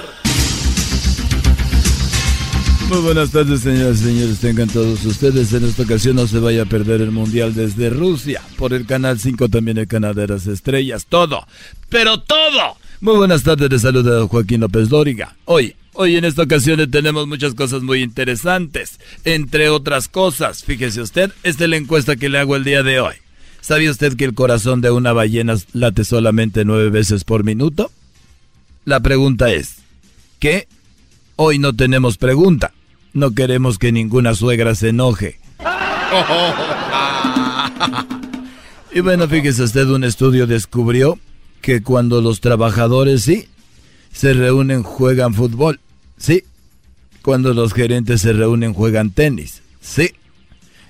Muy buenas tardes, señoras y señores. Tengan todos ustedes. En esta ocasión no se vaya a perder el Mundial desde Rusia. Por el Canal 5 también el Canal de las Estrellas. Todo. Pero todo. Muy buenas tardes. Les saluda Joaquín López Dóriga. Hoy, Hoy en esta ocasión tenemos muchas cosas muy interesantes. Entre otras cosas, fíjese usted, esta es la encuesta que le hago el día de hoy. ¿Sabía usted que el corazón de una ballena late solamente nueve veces por minuto? La pregunta es, ¿qué? Hoy no tenemos pregunta. No queremos que ninguna suegra se enoje. <laughs> Y bueno, fíjese usted, un estudio descubrió que cuando los trabajadores, sí, se reúnen, juegan fútbol, sí. Cuando los gerentes se reúnen, juegan tenis, sí.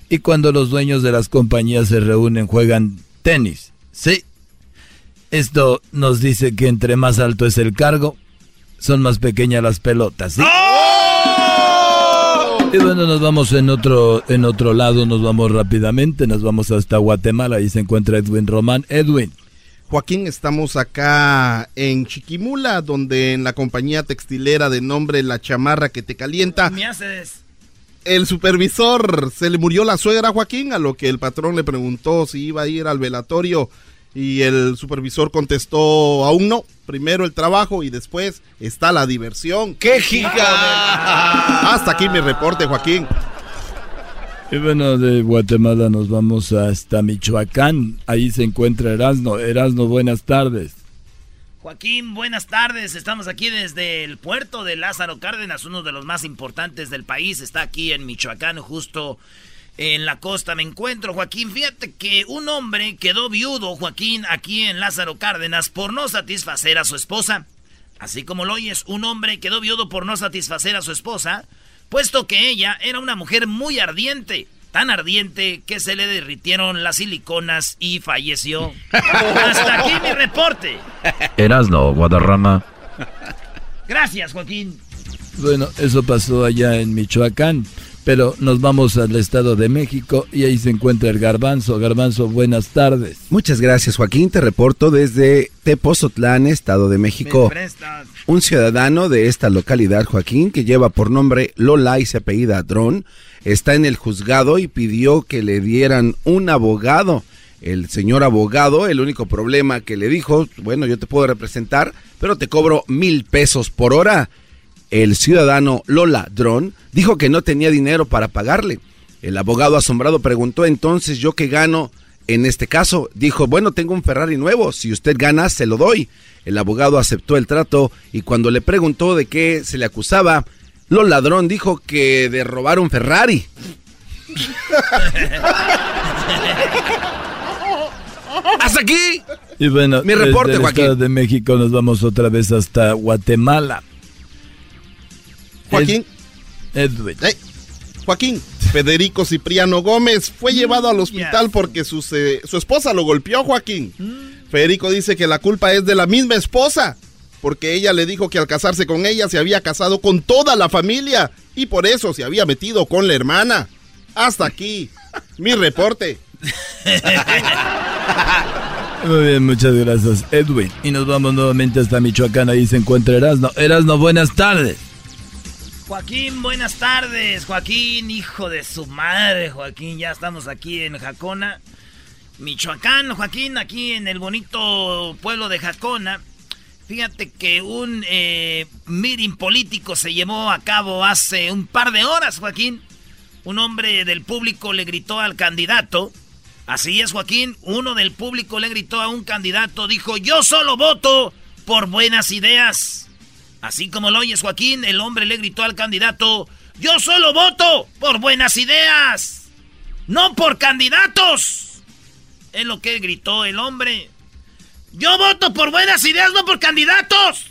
Y cuando los dueños de las compañías se reúnen, juegan tenis, sí. Esto nos dice que entre más alto es el cargo, son más pequeñas las pelotas, ¿sí? Y bueno, nos vamos en otro, en otro lado, nos vamos rápidamente, nos vamos hasta Guatemala, ahí se encuentra Edwin Román. Edwin. Joaquín, estamos acá en Chiquimula, donde en la compañía textilera de nombre La Chamarra que te calienta. Me haces? El supervisor se le murió la suegra Joaquín, a lo que el patrón le preguntó si iba a ir al velatorio y el supervisor contestó aún no. Primero el trabajo y después está la diversión. ¡Qué giga! Hasta aquí mi reporte, Joaquín. Y bueno, de Guatemala nos vamos hasta Michoacán. Ahí se encuentra Erasno. Erasno, buenas tardes. Joaquín, buenas tardes. Estamos aquí desde el puerto de Lázaro Cárdenas, uno de los más importantes del país. Está aquí en Michoacán, justo en la costa. Me encuentro, Joaquín. Fíjate que un hombre quedó viudo, Joaquín, aquí en Lázaro Cárdenas por no satisfacer a su esposa. Así como lo oyes, un hombre quedó viudo por no satisfacer a su esposa, puesto que ella era una mujer muy ardiente. Tan ardiente que se le derritieron las siliconas y falleció. <laughs> Hasta aquí mi reporte. Erasno, Guadarrama. Gracias, Joaquín. Bueno, eso pasó allá en Michoacán. Pero nos vamos al Estado de México y ahí se encuentra el Garbanzo. Garbanzo, buenas tardes. Muchas gracias, Joaquín. Te reporto desde Tepozotlán, Estado de México. Un ciudadano de esta localidad, Joaquín, que lleva por nombre Lola y se apellida Dron, está en el juzgado y pidió que le dieran un abogado. El señor abogado, el único problema que le dijo, bueno, yo te puedo representar, pero te cobro mil pesos por hora el ciudadano Lola Dron dijo que no tenía dinero para pagarle. El abogado asombrado preguntó entonces yo qué gano en este caso. Dijo, bueno, tengo un Ferrari nuevo, si usted gana, se lo doy. El abogado aceptó el trato y cuando le preguntó de qué se le acusaba, Lola ladrón dijo que de robar un Ferrari. ¡Hasta aquí! Y bueno, mi reporte, desde de México nos vamos otra vez hasta Guatemala. Joaquín. Edwin. Joaquín, Federico Cipriano Gómez fue llevado al hospital porque su, su esposa lo golpeó, Joaquín. Mm. Federico dice que la culpa es de la misma esposa, porque ella le dijo que al casarse con ella se había casado con toda la familia y por eso se había metido con la hermana. Hasta aquí, mi reporte. <laughs> Muy bien, muchas gracias, Edwin. Y nos vamos nuevamente hasta Michoacán, ahí se encuentra Erasno. Erasno, buenas tardes. Joaquín, buenas tardes. Joaquín, hijo de su madre, Joaquín. Ya estamos aquí en Jacona, Michoacán. Joaquín, aquí en el bonito pueblo de Jacona. Fíjate que un eh, meeting político se llevó a cabo hace un par de horas, Joaquín. Un hombre del público le gritó al candidato. Así es, Joaquín. Uno del público le gritó a un candidato. Dijo, yo solo voto por buenas ideas. Así como lo oyes, Joaquín, el hombre le gritó al candidato, yo solo voto por buenas ideas, no por candidatos. Es lo que gritó el hombre. Yo voto por buenas ideas, no por candidatos.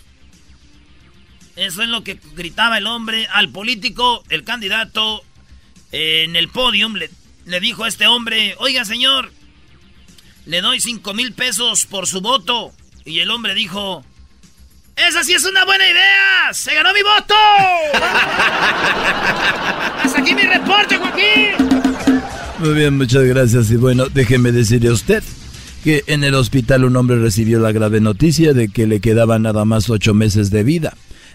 Eso es lo que gritaba el hombre al político, el candidato, en el podium. Le, le dijo a este hombre, oiga señor, le doy cinco mil pesos por su voto. Y el hombre dijo, ¡Esa sí es una buena idea! ¡Se ganó mi voto! <laughs> ¡Hasta aquí mi reporte, Joaquín! Muy bien, muchas gracias. Y bueno, déjeme decirle a usted que en el hospital un hombre recibió la grave noticia de que le quedaban nada más ocho meses de vida.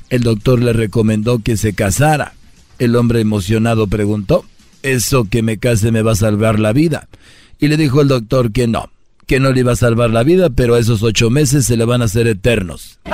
El doctor le recomendó que se casara. El hombre emocionado preguntó, ¿eso que me case me va a salvar la vida? Y le dijo el doctor que no, que no le iba a salvar la vida, pero esos ocho meses se le van a hacer eternos. <laughs>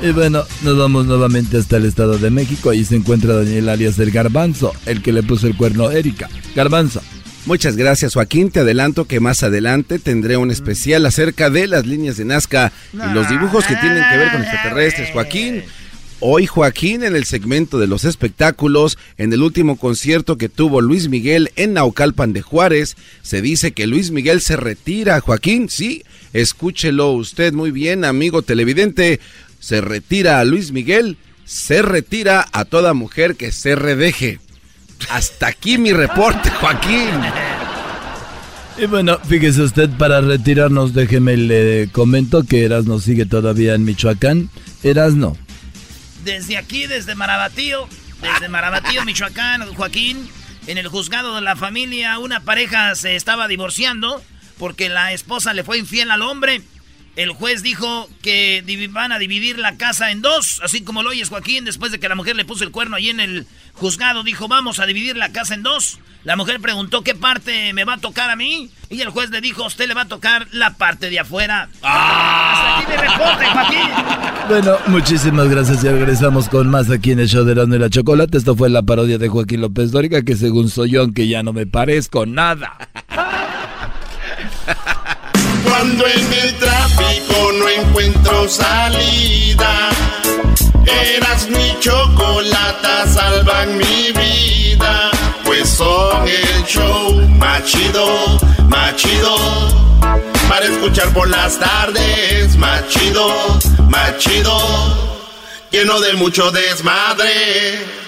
Y bueno, nos vamos nuevamente hasta el Estado de México. Ahí se encuentra Daniel alias el Garbanzo, el que le puso el cuerno a Erika. Garbanzo. Muchas gracias, Joaquín. Te adelanto que más adelante tendré un especial acerca de las líneas de Nazca y los dibujos que tienen que ver con extraterrestres. Joaquín, Hoy Joaquín en el segmento de los espectáculos, en el último concierto que tuvo Luis Miguel en Naucalpan de Juárez, se dice que Luis Miguel se retira. Joaquín, sí, escúchelo usted muy bien, amigo televidente. Se retira a Luis Miguel, se retira a toda mujer que se redeje. Hasta aquí mi reporte, Joaquín. Y bueno, fíjese usted, para retirarnos, déjeme le comento que Erasno sigue todavía en Michoacán. Erasno, desde aquí, desde Marabatío, desde Marabatío, Michoacán, Joaquín, en el juzgado de la familia, una pareja se estaba divorciando porque la esposa le fue infiel al hombre. El juez dijo que van a dividir la casa en dos, así como lo oyes Joaquín, después de que la mujer le puso el cuerno ahí en el juzgado, dijo vamos a dividir la casa en dos. La mujer preguntó qué parte me va a tocar a mí y el juez le dijo a usted le va a tocar la parte de afuera. ¡Ah! Hasta aquí mi reporte, Joaquín. Bueno, muchísimas gracias y regresamos con más aquí en el show de la y la Chocolate. Esto fue la parodia de Joaquín López Dóriga, que según soy yo, aunque ya no me parezco nada. Cuando en el no encuentro salida, eras mi chocolata, salvan mi vida. Pues son el show más chido, más chido. Para escuchar por las tardes, más chido, más chido. Lleno de mucho desmadre.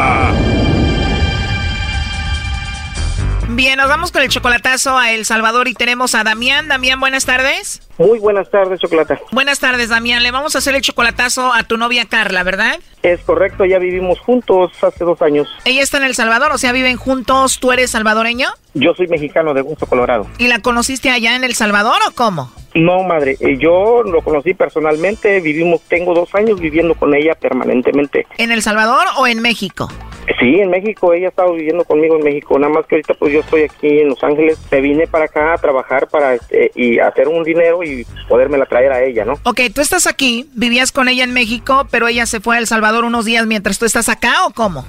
Bien, nos vamos con el chocolatazo a El Salvador y tenemos a Damián. Damián, buenas tardes. Muy buenas tardes, Chocolata. Buenas tardes, Damián. Le vamos a hacer el chocolatazo a tu novia Carla, ¿verdad? Es correcto, ya vivimos juntos hace dos años. Ella está en El Salvador, o sea, viven juntos. ¿Tú eres salvadoreño? Yo soy mexicano de Gusto, Colorado. ¿Y la conociste allá en El Salvador o cómo? No, madre, eh, yo lo conocí personalmente, vivimos, tengo dos años viviendo con ella permanentemente. ¿En El Salvador o en México? Sí, en México, ella ha estado viviendo conmigo en México, nada más que ahorita pues yo estoy aquí en Los Ángeles, me vine para acá a trabajar para este, y hacer un dinero y podérmela traer a ella, ¿no? Ok, tú estás aquí, vivías con ella en México, pero ella se fue a El Salvador unos días mientras tú estás acá o cómo?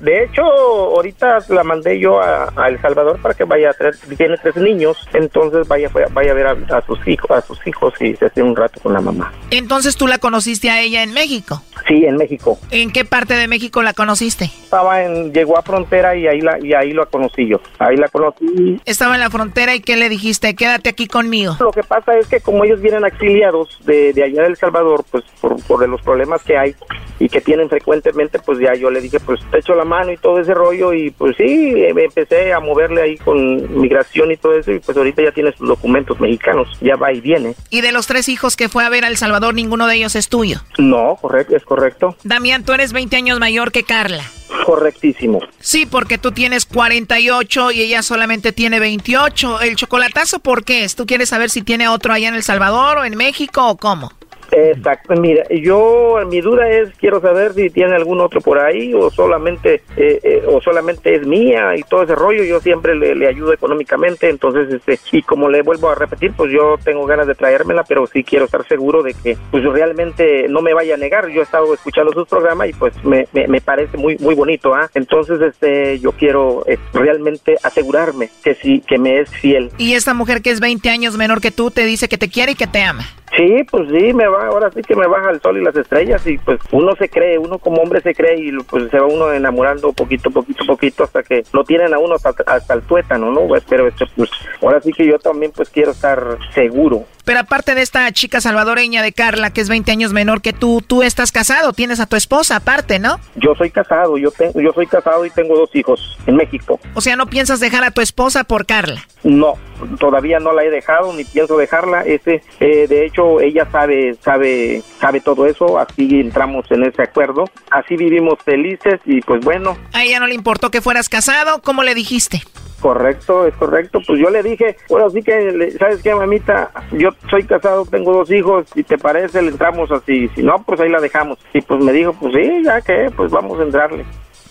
De hecho, ahorita la mandé yo a, El Salvador para que vaya a traer, tiene tres niños, entonces vaya vaya a ver a, sus hijos, a sus hijos y se hace un rato con la mamá. Entonces tú la conociste a ella en México. Sí, en México. ¿En qué parte de México la conociste? Estaba en, llegó a frontera y ahí la, y ahí la conocí yo. Ahí la conocí. Estaba en la frontera y qué le dijiste, quédate aquí conmigo. Lo que pasa es que como ellos vienen exiliados de, de allá de El Salvador, pues por, por los problemas que hay y que tienen frecuentemente, pues ya yo le dije, pues te echo la mano y todo ese rollo y pues sí, empecé a moverle ahí con migración y todo eso y pues ahorita ya tiene sus documentos mexicanos, ya va y viene. ¿Y de los tres hijos que fue a ver a El Salvador, ninguno de ellos es tuyo? No, correcto, es correcto. Damián, tú eres 20 años mayor que Carla. Correctísimo. Sí, porque tú tienes 48 y ella solamente tiene 28. ¿El chocolatazo por qué es? ¿Tú quieres saber si tiene otro allá en El Salvador o en México o cómo? Exacto, mira, yo mi duda es quiero saber si tiene algún otro por ahí o solamente eh, eh, o solamente es mía y todo ese rollo. Yo siempre le, ayudo económicamente, entonces este y como le vuelvo a repetir, pues yo tengo ganas de traérmela, pero sí quiero estar seguro de que pues realmente no me vaya a negar. Yo he estado escuchando sus programas y pues me, me, parece muy muy bonito, ¿ah? Entonces este yo quiero eh, realmente asegurarme que sí que me es fiel. Y esta mujer que es 20 años menor que tú te dice que te quiere y que te ama. Sí, pues sí, me va, ahora sí que me baja el sol y las estrellas y pues uno se cree, uno como hombre se cree y pues se va uno enamorando poquito, poquito, poquito hasta que lo tienen a uno hasta, el tuétano, ¿no? Pues, pero este, pues ahora sí que yo también pues quiero estar seguro Pero aparte de esta chica salvadoreña de Carla, que es 20 años menor que tú, tú estás casado, tienes a tu esposa aparte, ¿no? Yo soy casado, yo tengo, yo soy casado y tengo dos hijos en México. O sea, ¿no piensas dejar a tu esposa por Carla? No, todavía no la he dejado ni pienso dejarla. Ese, eh, de hecho, ella sabe, sabe, sabe todo eso. Así entramos en ese acuerdo. Así vivimos felices y pues bueno. A ella no le importó que fueras casado. ¿Cómo le dijiste? Correcto, es correcto. Pues yo le dije, bueno, sí que, ¿sabes qué, mamita? Yo soy casado, tengo dos hijos, si te parece, le entramos así. Si no, pues ahí la dejamos. Y pues me dijo, pues sí, ya que, pues vamos a entrarle.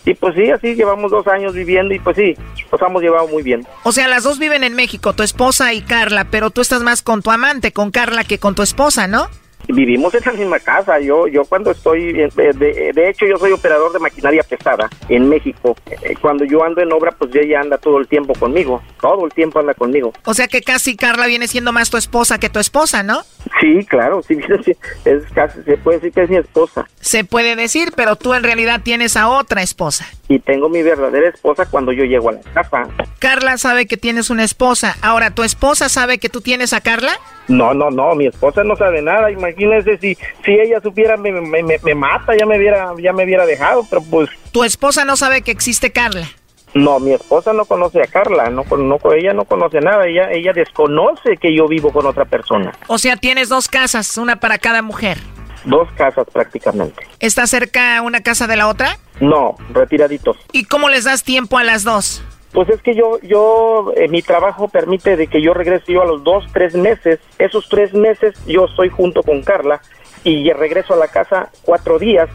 Y pues sí, así llevamos dos años viviendo y pues sí, nos hemos llevado muy bien. O sea, las dos viven en México, tu esposa y Carla, pero tú estás más con tu amante, con Carla, que con tu esposa, ¿no? Vivimos en la misma casa. Yo, yo cuando estoy, eh, de, de hecho, yo soy operador de maquinaria pesada en México. Eh, Cuando yo ando en obra, pues ella anda todo el tiempo conmigo. Todo el tiempo anda conmigo. O sea que casi Carla viene siendo más tu esposa que tu esposa, ¿no? Sí, claro, sí, <laughs> sí, es casi, se puede decir que es mi esposa. Se puede decir, pero tú en realidad tienes a otra esposa. Y tengo mi verdadera esposa cuando yo llego a la casa. Carla sabe que tienes una esposa. Ahora, ¿tu esposa sabe que tú tienes a Carla? No, no, no, mi esposa no sabe nada. Imagínese si, si ella supiera me, me, me, me mata, ya me hubiera, ya me hubiera dejado, pero pues Tu esposa no sabe que existe Carla. no, mi esposa no conoce a Carla, no, con- no, ella no conoce nada, ella, ella desconoce que yo vivo con otra persona. O sea, tienes dos casas, una para cada mujer. Dos casas prácticamente. ¿Está cerca una casa de la otra? No, retiraditos. ¿Y cómo les das tiempo a las dos? Pues es que yo, yo, eh, mi trabajo permite de que yo regrese yo a los dos, tres meses. Esos tres meses yo estoy junto con Carla y regreso a la casa cuatro días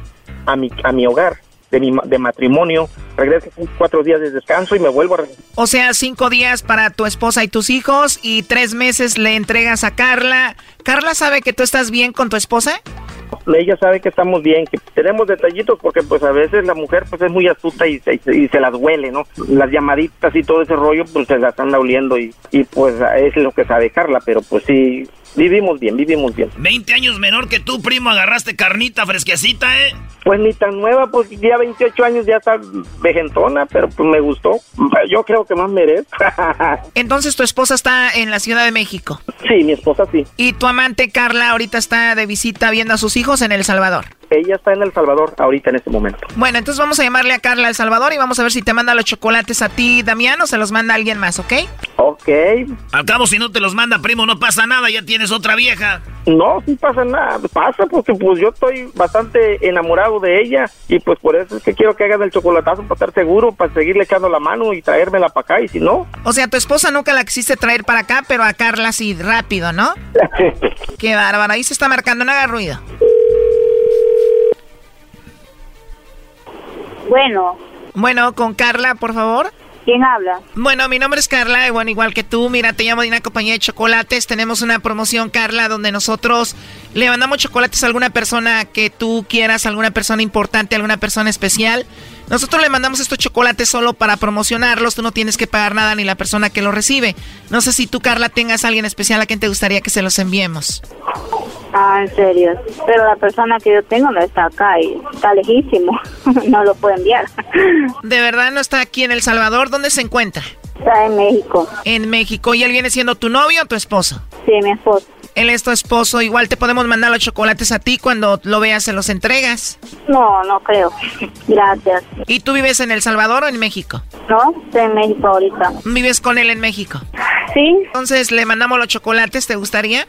a mi, a mi hogar de mi de matrimonio. Regreso cuatro días de descanso y me vuelvo a regresar. O sea, cinco días para tu esposa y tus hijos y tres meses le entregas a Carla. ¿Carla sabe que tú estás bien con tu esposa? Ella sabe que estamos bien, que tenemos detallitos porque pues a veces la mujer pues es muy astuta y se, y se las huele, ¿no? Las llamaditas y todo ese rollo pues se las anda oliendo y, y pues es lo que sabe Carla, pero pues sí, vivimos bien, vivimos bien. 20 años menor que tú, primo, agarraste carnita fresquecita, ¿eh? Pues ni tan nueva, pues ya 28 años ya está vejentona, pero pues me gustó. Yo creo que más merezco. <laughs> Entonces tu esposa está en la Ciudad de México. sí, mi esposa sí. Y tu amante Carla ahorita está de visita viendo a sus hijos en El Salvador. Ella está en El Salvador ahorita en este momento. Bueno, entonces vamos a llamarle a Carla El Salvador y vamos a ver si te manda los chocolates a ti, Damián, o se los manda alguien más, ¿ok? Ok. Al cabo, si no te los manda, primo, no pasa nada, ya tienes otra vieja. No, sí pasa nada, pasa porque pues yo estoy bastante enamorado de ella y pues por eso es que quiero que hagan el chocolatazo para estar seguro, para seguirle echando la mano y traérmela para acá y si no, O sea, tu esposa nunca la quisiste traer para acá, pero a Carla sí, rápido, ¿no? <laughs> Qué bárbaro, ahí se está marcando, no haga ruido. Bueno. Bueno, con Carla, por favor. ¿Quién habla? Bueno, mi nombre es Carla, y bueno, igual que tú, mira, te llamo de una compañía de chocolates. Tenemos una promoción, Carla, donde nosotros le mandamos chocolates a alguna persona que tú quieras, alguna persona importante, alguna persona especial. Nosotros le mandamos estos chocolates solo para promocionarlos, tú no tienes que pagar nada ni la persona que los recibe. No sé si tú, Carla, tengas a alguien especial a quien te gustaría que se los enviemos. Ah, en serio. Pero la persona que yo tengo no está acá y está lejísimo. <laughs> no lo puedo enviar. ¿De verdad no está aquí en El Salvador? ¿Dónde se encuentra? Está en México. En México. ¿Y él viene siendo tu novio o tu esposo? Sí, mi esposo. Él es tu esposo. Igual te podemos mandar los chocolates a ti cuando lo veas, se los entregas. No, no creo. <laughs> Gracias. ¿Y tú vives en El Salvador o en México? No, estoy en México ahorita. ¿Vives con él en México? <laughs> Sí. Entonces le mandamos los chocolates, ¿te gustaría?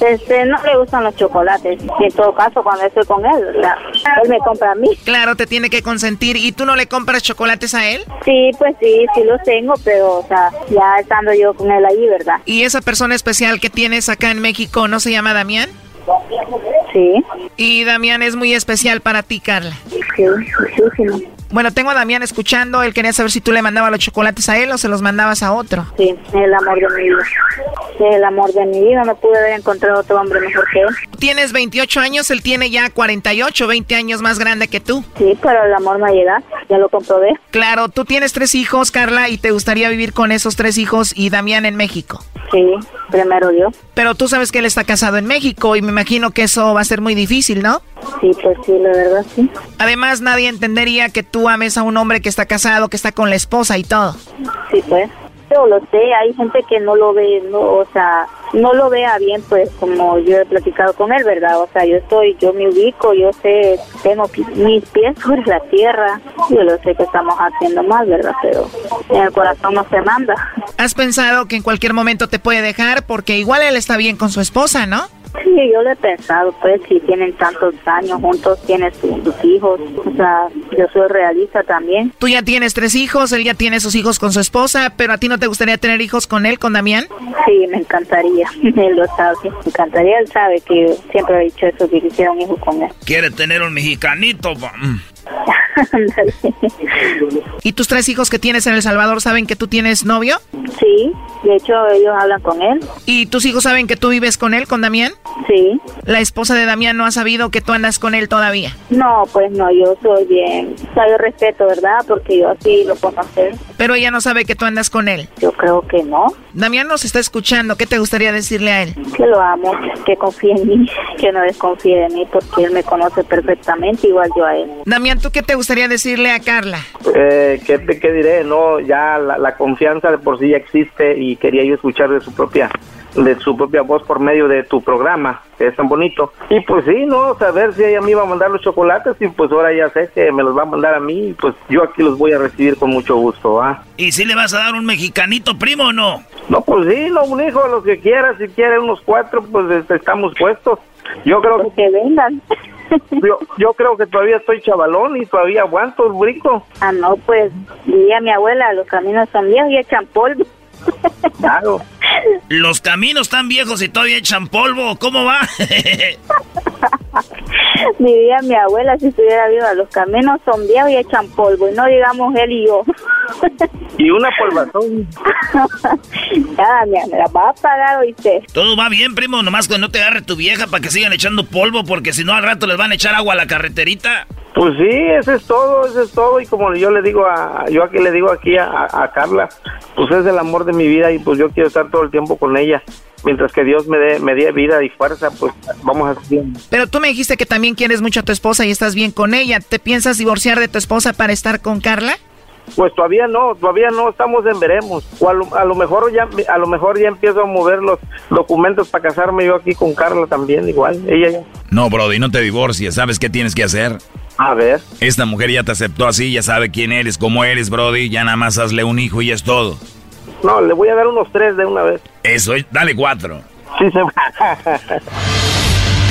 Este, no le gustan los chocolates. En todo caso, cuando estoy con él, él me compra a mí. Claro, te tiene que consentir. ¿Y tú no le compras chocolates a él? Sí, pues sí, sí los tengo, pero, o sea, ya estando yo con él ahí, ¿verdad? ¿Y esa persona especial que tienes acá en México no se llama Damián? Sí. Y Damián es muy especial para ti, Carla. Sí, muchísimo. Bueno, tengo a Damián escuchando. Él quería saber si tú le mandabas los chocolates a él o se los mandabas a otro. Sí, el amor de mi vida. El amor de mi vida. No pude haber encontrado otro hombre mejor que él. Tienes 28 años, él tiene ya 48, 20 años más grande que tú. Sí, pero el amor no llega. Ya lo comprobé. Claro, tú tienes tres hijos, Carla, y te gustaría vivir con esos tres hijos y Damián en México. Sí, primero Dios. Pero tú sabes que él está casado en México y me imagino que eso va a ser muy difícil, ¿no? Sí, pues sí, la verdad sí. Además, nadie entendería que tú ames a un hombre que está casado, que está con la esposa y todo. Sí, pues. Yo lo sé, hay gente que no lo ve, no, o sea, no lo vea bien, pues como yo he platicado con él, ¿verdad? O sea, yo estoy, yo me ubico, yo sé, tengo mis pies sobre la tierra, yo lo sé que estamos haciendo mal, ¿verdad? Pero en el corazón no se manda. ¿Has pensado que en cualquier momento te puede dejar? Porque igual él está bien con su esposa, ¿no? Sí, yo lo he pensado, pues, si tienen tantos años juntos, tienen sus, sus hijos, o sea, yo soy realista también. Tú ya tienes tres hijos, él ya tiene sus hijos con su esposa, pero a ti no te gustaría tener hijos con él, con Damián? Sí, me encantaría, <laughs> él lo sabe, me encantaría, él sabe que siempre he dicho eso, que quisiera un hijo con él. Quiere tener un mexicanito. pa-. ¿Y tus tres hijos que tienes en El Salvador saben que tú tienes novio? Sí, de hecho ellos hablan con él. ¿Y tus hijos saben que tú vives con él, con Damián? Sí. ¿La esposa de Damián no ha sabido que tú andas con él todavía? No, pues no, yo soy bien, o sea, yo respeto, ¿verdad? Porque yo así lo puedo hacer. Pero ella no sabe que tú andas con él. Yo creo que no. Damián nos está escuchando, ¿qué te gustaría decirle a él? Que lo amo, que confíe en mí, <laughs> que no desconfíe de mí, porque él me conoce perfectamente, igual yo a él. Damián, ¿tú qué te gustaría decirle a Carla? Eh, ¿qué, qué diré? No, ya la, la confianza de por sí ya existe y quería yo escuchar de su propia de su propia voz por medio de tu programa, que es tan bonito. Y pues sí, no, saber si ella me iba a mandar los chocolates y pues ahora ya sé que me los va a mandar a mí y pues yo aquí los voy a recibir con mucho gusto, ¿ah? ¿Y si le vas a dar un mexicanito, primo, o no? No, pues sí, no, un hijo, los que quiera, si quiere unos cuatro, pues este, estamos puestos. Yo creo que vengan. Yo, yo creo que todavía estoy chavalón y todavía aguanto el brinco. Ah, no, pues, diría mi abuela, los caminos son viejos y echan polvo. Claro. <laughs> Los caminos están viejos y todavía echan polvo. ¿Cómo va? <laughs> <laughs> Diría mi abuela si estuviera viva, los caminos son viejos y echan polvo, y no digamos él y yo. <laughs> Y una polvazón. ya, <laughs> mira, me la va a pagar, oíste. Todo va bien, primo. Nomás que no te agarre tu vieja para que sigan echando polvo, porque si no al rato les van a echar agua a la carreterita. Pues sí, eso es todo, eso es todo. Y como yo le digo a, yo aquí le digo aquí a, a Carla, pues es el amor de mi vida y pues yo quiero estar todo el tiempo con ella. Mientras que Dios me dé, me dé vida y fuerza, pues vamos a seguir. Pero tú me dijiste que también quieres mucho a tu esposa y estás bien con ella. ¿Te piensas divorciar de tu esposa para estar con Carla? Pues todavía no, todavía no estamos en veremos. O a lo, a lo mejor ya, a lo mejor ya empiezo a mover los documentos para casarme yo aquí con Carla también, igual. Ella ya. No, Brody, no te divorcies. ¿Sabes qué tienes que hacer? A ver. Esta mujer ya te aceptó así, ya sabe quién eres, cómo eres, Brody. Ya nada más hazle un hijo y es todo. No, le voy a dar unos tres de una vez. Eso, dale cuatro. Sí, se <laughs>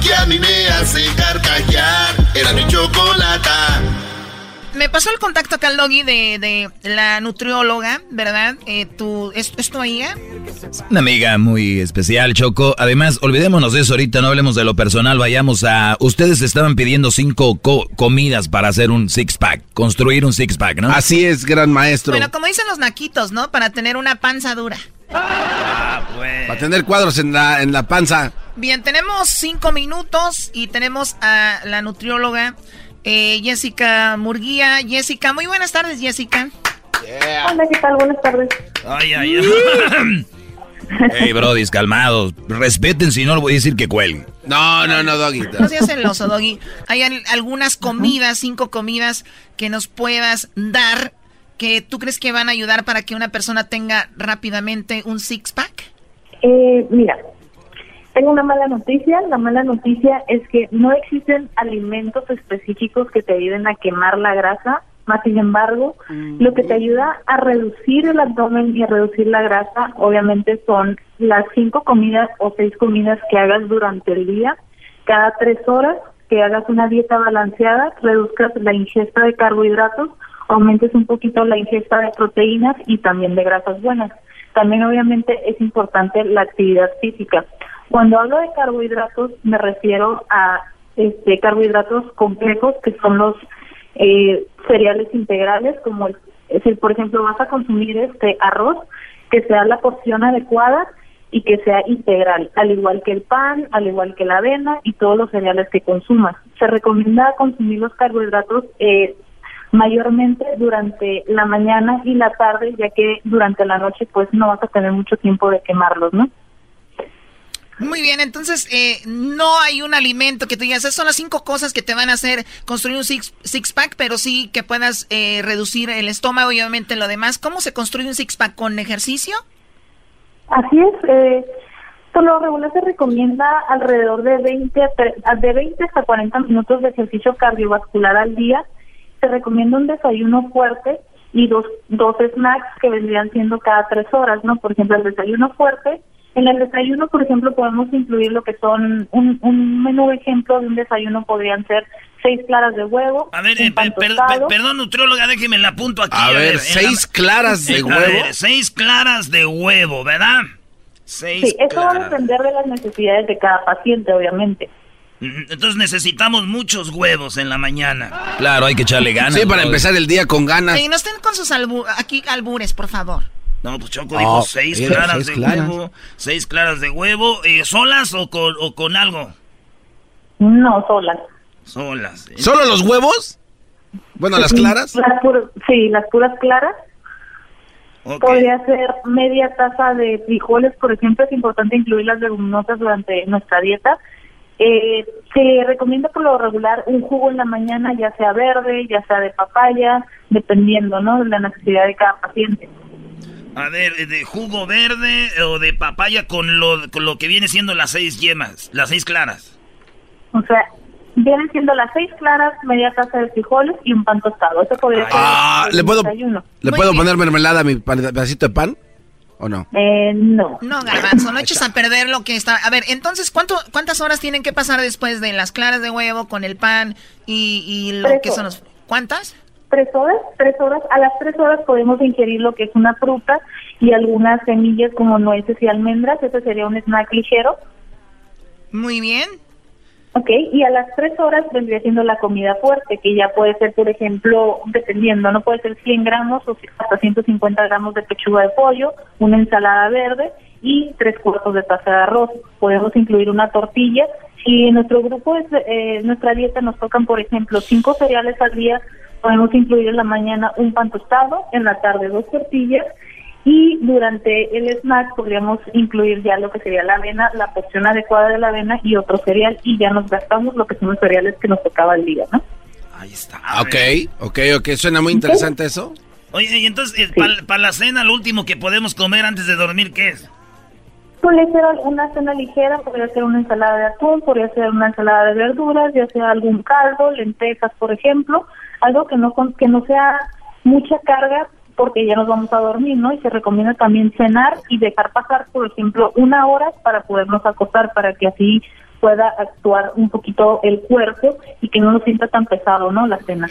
que a mí me hace carcajear. Era mi chocolata. Me pasó el contacto acá al doggy de, de la nutrióloga, ¿verdad? Eh, tu, ¿es, ¿Es tu amiga? Una amiga muy especial, Choco. Además, olvidémonos de eso ahorita, no hablemos de lo personal, vayamos a... Ustedes estaban pidiendo cinco co- comidas para hacer un six-pack, construir un six-pack, ¿no? Así es, gran maestro. Bueno, como dicen los naquitos, ¿no? Para tener una panza dura. Para tener cuadros en la, en la panza. Bien, tenemos cinco minutos y tenemos a la nutrióloga eh, Jessica Murguía. Jessica, muy buenas tardes, Jessica. Hola, ¿qué tal? Buenas tardes. Ay, ay, ay. <laughs> Hey, Brody, calmados. Respeten, si no, le voy a decir que cuelgue. No, no, no, Doggy. No seas celoso, Doggy. Hay al- algunas comidas, cinco comidas que nos puedas dar que tú crees que van a ayudar para que una persona tenga rápidamente un six-pack. Eh, mira, tengo una mala noticia. La mala noticia es que no existen alimentos específicos que te ayuden a quemar la grasa. Más sin embargo, lo que te ayuda a reducir el abdomen y a reducir la grasa, obviamente, son las cinco comidas o seis comidas que hagas durante el día, cada tres horas, que hagas una dieta balanceada, reduzcas la ingesta de carbohidratos, aumentes un poquito la ingesta de proteínas y también de grasas buenas. También obviamente es importante la actividad física. Cuando hablo de carbohidratos me refiero a este carbohidratos complejos que son los eh, cereales integrales como el, es por ejemplo vas a consumir este arroz que sea la porción adecuada y que sea integral, al igual que el pan, al igual que la avena y todos los cereales que consumas. Se recomienda consumir los carbohidratos eh, mayormente durante la mañana y la tarde, ya que durante la noche pues no vas a tener mucho tiempo de quemarlos, ¿no? Muy bien, entonces eh, no hay un alimento que tú digas, esas son las cinco cosas que te van a hacer construir un six, six pack, pero sí que puedas eh, reducir el estómago y obviamente lo demás. ¿Cómo se construye un six pack con ejercicio? Así es, eh, por lo regular se recomienda alrededor de 20, a tre- a- de 20 hasta 40 minutos de ejercicio cardiovascular al día. Se recomienda un desayuno fuerte y dos, dos snacks que vendrían siendo cada tres horas, ¿no? Por ejemplo, el desayuno fuerte. En el desayuno, por ejemplo, podemos incluir lo que son un, un menú ejemplo de un desayuno podrían ser seis claras de huevo. A ver, un eh, pan per- per- perdón, nutrióloga, déjeme la apunto aquí. A ver, en ¿seis claras de Eh, a huevo? ver, seis claras de huevo, ¿verdad? Seis Sí, eso va a claras. depender de las necesidades de cada paciente, obviamente. Mm, Entonces necesitamos muchos huevos en la mañana. Claro, hay que echarle ganas. Sí, para empezar el día con ganas. Oye, no estén con sus albu aquí albures, por favor. No, pues Choco Oh, dijo seis era claras seis de claras. huevo. Seis claras de huevo. eh, ¿Solas o con, o con algo? No, solas. Solas. ¿eh? ¿Solo los huevos? Bueno, las claras. las puras- sí, las puras claras. Podría ser media taza de frijoles, por ejemplo, es importante incluir las leguminosas durante nuestra dieta. Eh, se recomienda por lo regular un jugo en la mañana, ya sea verde, ya sea de papaya, dependiendo, ¿no? De la necesidad de cada paciente. A ver, de jugo verde o de papaya con lo, con lo que viene siendo las seis yemas, las seis claras. O sea, vienen siendo las seis claras, media taza de frijoles y un pan tostado. Eso podría ser Ah, el ¿le puedo, desayuno. ¿le puedo poner mermelada a mi pedacito de pan? ¿O no? Eh, no. No, garbanzo, no eches a perder lo que está. A ver, entonces, ¿cuánto, ¿cuántas horas tienen que pasar después de las claras de huevo con el pan y, y lo Tres que son los. ¿Cuántas? Tres horas, tres horas. A las tres horas podemos ingerir lo que es una fruta y algunas semillas como nueces y almendras. Ese sería un snack ligero. Muy bien. Ok, y a las tres horas vendría siendo la comida fuerte, que ya puede ser, por ejemplo, dependiendo, no puede ser 100 gramos o hasta 150 gramos de pechuga de pollo, una ensalada verde y tres cuartos de taza de arroz. Podemos incluir una tortilla. Si en nuestro grupo, es, eh, nuestra dieta nos tocan, por ejemplo, cinco cereales al día, podemos incluir en la mañana un pan tostado, en la tarde dos tortillas y durante el snack podríamos incluir ya lo que sería la avena, la porción adecuada de la avena y otro cereal y ya nos gastamos lo que son los cereales que nos tocaba el día, ¿no? Ok, ok, ok. Suena muy interesante eso. Oye, y entonces, para la cena, lo último que podemos comer antes de dormir, ¿qué es? Podría ser una cena ligera, podría ser una ensalada de atún, podría ser una ensalada de verduras, ya sea algún caldo, lentejas, por ejemplo, algo que no con- que no sea mucha carga porque ya nos vamos a dormir, ¿no? Y se recomienda también cenar y dejar pasar, por ejemplo, una hora para podernos acostar, para que así pueda actuar un poquito el cuerpo y que no nos sienta tan pesado, ¿no? La cena.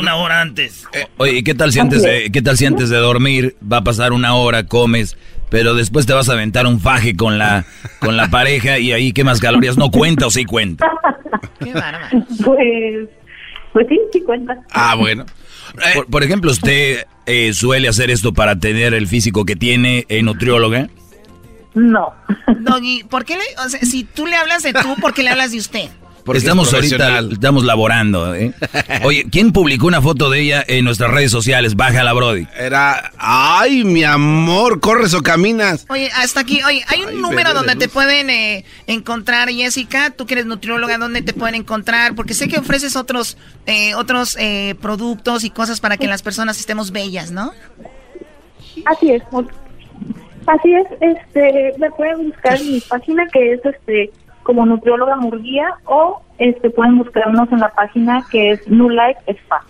Una hora antes. Oye, ¿y qué tal si antes de, qué tal si antes de dormir va a pasar una hora, comes, pero después te vas a aventar un faje con la, con la pareja y ahí quemas calorías? ¿No cuenta o sí cuenta? <laughs> Pues, pues sí, sí cuenta. Ah, bueno. Por, por ejemplo, ¿usted eh, suele hacer esto para tener el físico que tiene eh, nutrióloga? No. Doggy, ¿por qué le, o sea, si tú le hablas de tú, ¿por qué le hablas de usted? Porque es estamos ahorita, estamos laborando. ¿eh? <laughs> Oye, ¿quién publicó una foto de ella en nuestras redes sociales? Bájala, Brody. Era, ay, mi amor, corres o caminas. Oye, hasta aquí, oye, hay un Ay, número donde te pueden eh, encontrar, Jessica, tú que eres nutrióloga, ¿dónde te pueden encontrar? Porque sé que ofreces otros, eh, otros eh, productos y cosas para que las personas estemos bellas, ¿no? Así es. Así es, este, me pueden buscar en mi página que es este como nutrióloga Murguía o este pueden buscarnos en la página que es New Spa.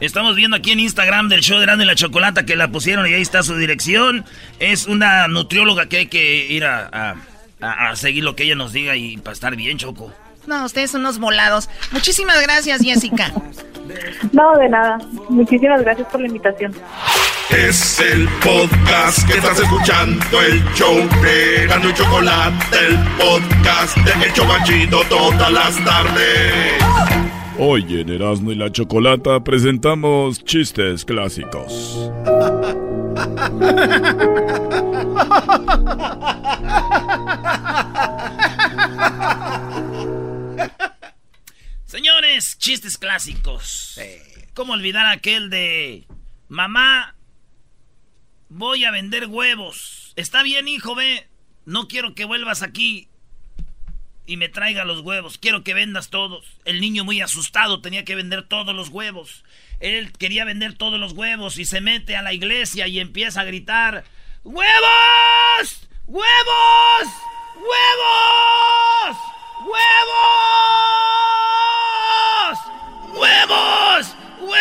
Estamos viendo aquí en Instagram del show de Grande la Chocolata que la pusieron y ahí está su dirección. Es una nutrióloga que hay que ir a- a- a seguir lo que ella nos diga y para estar bien, Choco. No, ustedes son unos volados. Muchísimas gracias, Jessica. No, de nada. Muchísimas gracias por la invitación. Es el podcast que estás escuchando, el show de Gano y Chocolate, el podcast de El Chocachito todas las tardes. Hoy en Erasmo y la Chocolata presentamos chistes clásicos. <laughs> Señores, chistes clásicos. ¿Cómo olvidar aquel de mamá? Voy a vender huevos. Está bien, hijo, ve. No quiero que vuelvas aquí y me traiga los huevos. Quiero que vendas todos. El niño muy asustado tenía que vender todos los huevos. Él quería vender todos los huevos y se mete a la iglesia y empieza a gritar, ¡Huevos! ¡Huevos! ¡Huevos! ¡Huevos! ¡Huevos! ¡Huevos!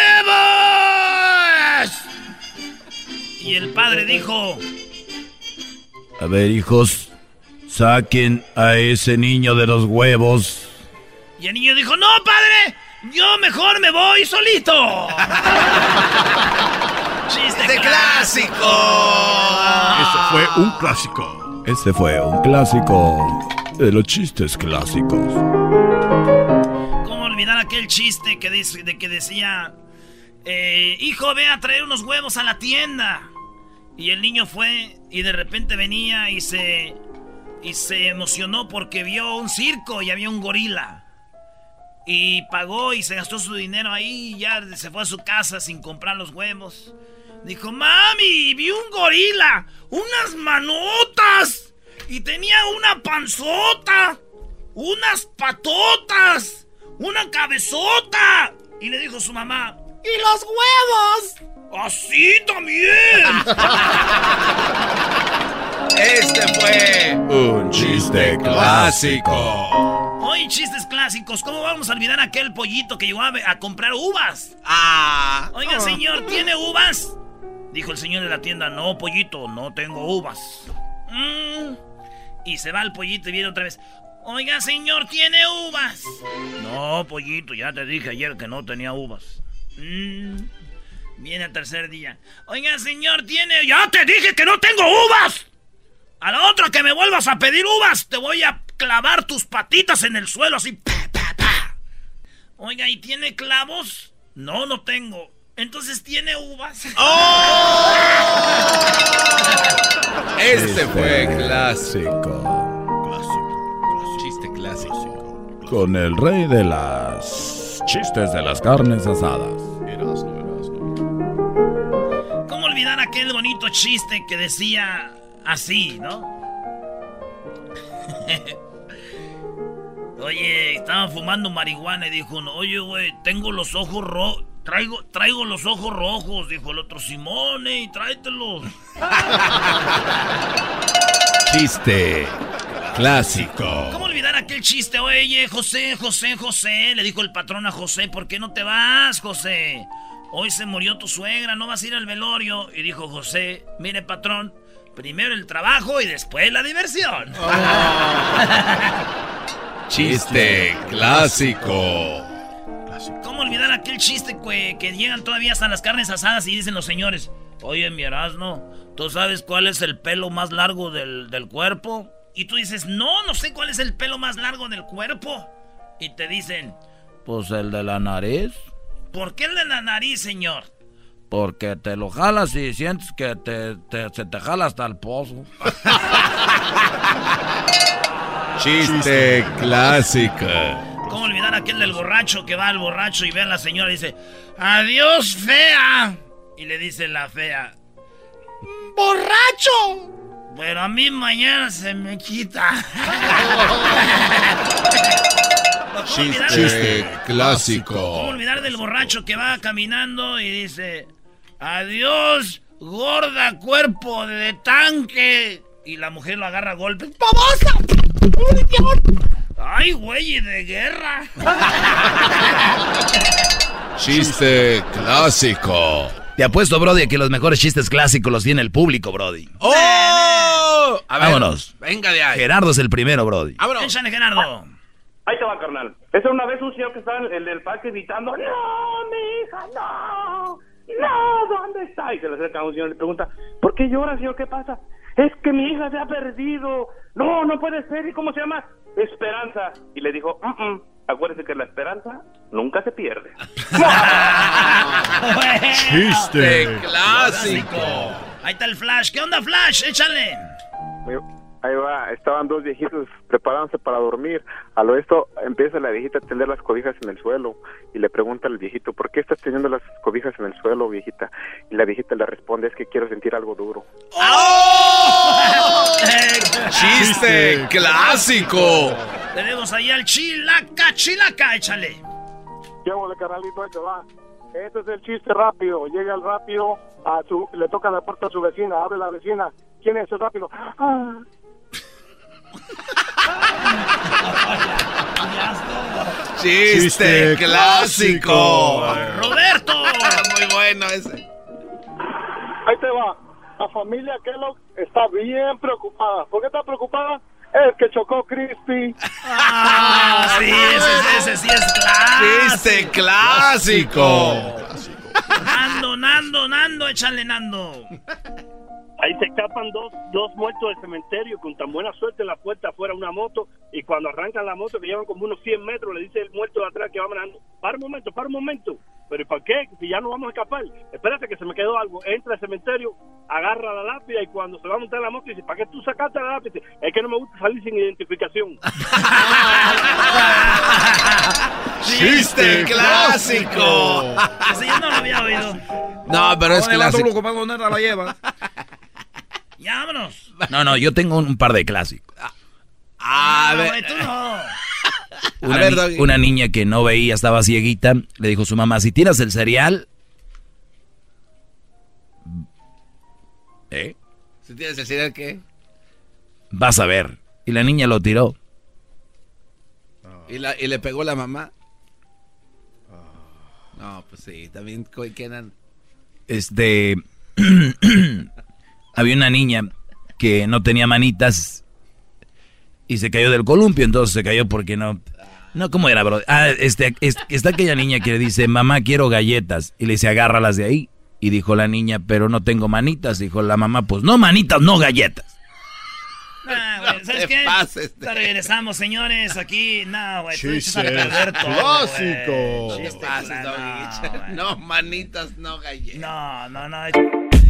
Y el padre dijo, A ver, hijos, saquen a ese niño de los huevos. y el niño dijo, ¡No, padre! Yo mejor me voy solito. <laughs> ¡Chiste ¡De clásico! Ese fue un clásico. Ese fue un clásico de los chistes clásicos. ¿Cómo olvidar aquel chiste que, de que decía, eh, hijo, ve a traer unos huevos a la tienda? Y el niño fue y de repente venía y se, y se emocionó porque vio un circo y había un gorila. Y pagó y se gastó su dinero ahí y ya se fue a su casa sin comprar los huevos. Dijo, mami, vi un gorila, unas manotas y tenía una panzota, unas patotas, una cabezota. Y le dijo su mamá, ¿y los huevos? Así también. <laughs> Este fue un chiste clásico. Hoy chistes clásicos. ¿Cómo vamos a olvidar aquel pollito que llegó a, a comprar uvas? Ah. Oiga, señor, ¿tiene uvas? Dijo el señor de la tienda, no, pollito, no tengo uvas. Mm. Y se va el pollito y viene otra vez. Oiga, señor, ¿tiene uvas? No, pollito, ya te dije ayer que no tenía uvas. Mm. Viene el tercer día. Oiga, señor, ¿tiene...? Ya te dije que no tengo uvas. A la otra que me vuelvas a pedir uvas, te voy a clavar tus patitas en el suelo así. pa. Oiga, ¿y tiene clavos? No, no tengo. Entonces tiene uvas. Este fue clásico. Chiste clásico. Con el rey de las chistes de las carnes asadas. ¿Cómo olvidar aquel bonito chiste que decía así, no? <laughs> Oye, estaban fumando marihuana y dijo uno, oye, güey, tengo los ojos rojos. Traigo, traigo los ojos rojos, dijo el otro, Simone, y tráetelos. <laughs> Chiste clásico. ¿Cómo olvidar aquel chiste? Oye, José, José, José, le dijo el patrón a José, ¿por qué no te vas, José? Hoy se murió tu suegra, no vas a ir al velorio. Y dijo José, mire, patrón, primero el trabajo y después la diversión. <laughs> Chiste clásico. ¿Cómo olvidar aquel chiste que, que llegan todavía hasta las carnes asadas y dicen los señores, oye, mi Erasmo, ¿tú sabes cuál es el pelo más largo del, del cuerpo? Y tú dices, no, no sé cuál es el pelo más largo del cuerpo. Y te dicen, Pues el de la nariz. ¿por qué el de la nariz, señor? Porque te lo jalas y sientes que te, te- se te jala hasta el pozo. <laughs> Chiste clásico. ¿Cómo olvidar aquel del borracho que va al borracho y ve a la señora y dice, adiós, fea? Y le dice la fea, ¡borracho! Pero a mí mañana se me quita. <laughs> ¿Cómo olvidar- Chiste ¿Cómo clásico. olvidar del borracho que va caminando y dice, adiós, gorda cuerpo de tanque? Y la mujer lo agarra a golpes. ¡Babosa! ¡Ay, güey, de guerra! <laughs> Chiste clásico. Te apuesto, Brody, que los mejores chistes clásicos los tiene el público, Brody. ¡Oh! A ver, Vámonos. Venga de ahí. Gerardo es el primero, Brody. Vámonos. Échale, Gerardo. Ahí te va, carnal. Esa una vez un señor que estaba en el del parque gritando, ¡No, mi hija, no! ¡No! ¿Dónde está? Y se le acerca a un señor y le pregunta, ¿por qué llora, señor? ¿Qué pasa? Es que mi hija se ha perdido. No, no puede ser. ¿Y cómo se llama? Esperanza. Y le dijo, "Mm, mm, acuérdese que la esperanza nunca se pierde. <laughs> Chiste clásico. Ahí está el Flash. ¿Qué onda, Flash? Échale. Ahí va, estaban dos viejitos preparándose para dormir. A lo esto empieza la viejita a tender las cobijas en el suelo y le pregunta al viejito, ¿por qué estás teniendo las cobijas en el suelo, viejita? Y la viejita le responde, es que quiero sentir algo duro. ¡Chiste clásico! Tenemos ahí al Chilaca, Chilaca, échale. ¿Qué de carnalito? Ahí te va. Este es el chiste rápido. Llega el rápido, a su, le toca la puerta a su vecina, abre la vecina. ¿Quién es el rápido? Ah. Chiste clásico. Roberto. Muy bueno ese. Ahí te va. La familia Kellogg está bien preocupada. ¿Por qué está preocupada? Es que chocó Crispy. Ah, sí, ese, ese sí es clásico. Chiste clásico. Nando, Nando, Nando, échale Nando. Ahí se escapan dos, dos muertos del cementerio con tan buena suerte en la puerta afuera una moto y cuando arrancan la moto que llevan como unos 100 metros le dice el muerto de atrás que va manejando, para un momento, para un momento, pero ¿y para qué? Si ya no vamos a escapar, espérate que se me quedó algo, entra al cementerio, agarra la lápida y cuando se va a montar la moto dice, ¿para qué tú sacaste la lápida? Es que no me gusta salir sin identificación. <laughs> Chiste clásico. Ese yo no lo había oído. No, pero es clásico. la lleva. <laughs> Ya, vámonos. No, no, yo tengo un par de clásicos. A No, ver. güey, tú no. <laughs> Una, ver, ni- Doggy. una niña que no veía, estaba cieguita, le dijo a su mamá, si tienes el cereal... ¿Eh? Si tienes el cereal, ¿qué? Vas a ver. Y la niña lo tiró. ¿Y, la, y le pegó la mamá. No, pues sí, también quedan. Este... <clears throat> había una niña que no tenía manitas y se cayó del columpio, entonces se cayó porque no... No, ¿cómo era, bro? Ah, este, es- está aquella niña que le dice, mamá, quiero galletas. Y le dice, agárralas de ahí. Y dijo la niña, pero no tengo manitas. Dijo la mamá, pues no manitas, no galletas. Ah, <laughs> güey, ¿Sabes te qué? pases de- Regresamos, señores, aquí. No, güey, tú a perder todo, clásico. güey. ¿Qué Chiste clásico. Doggy? No, manitas, no galletas. No, no, no.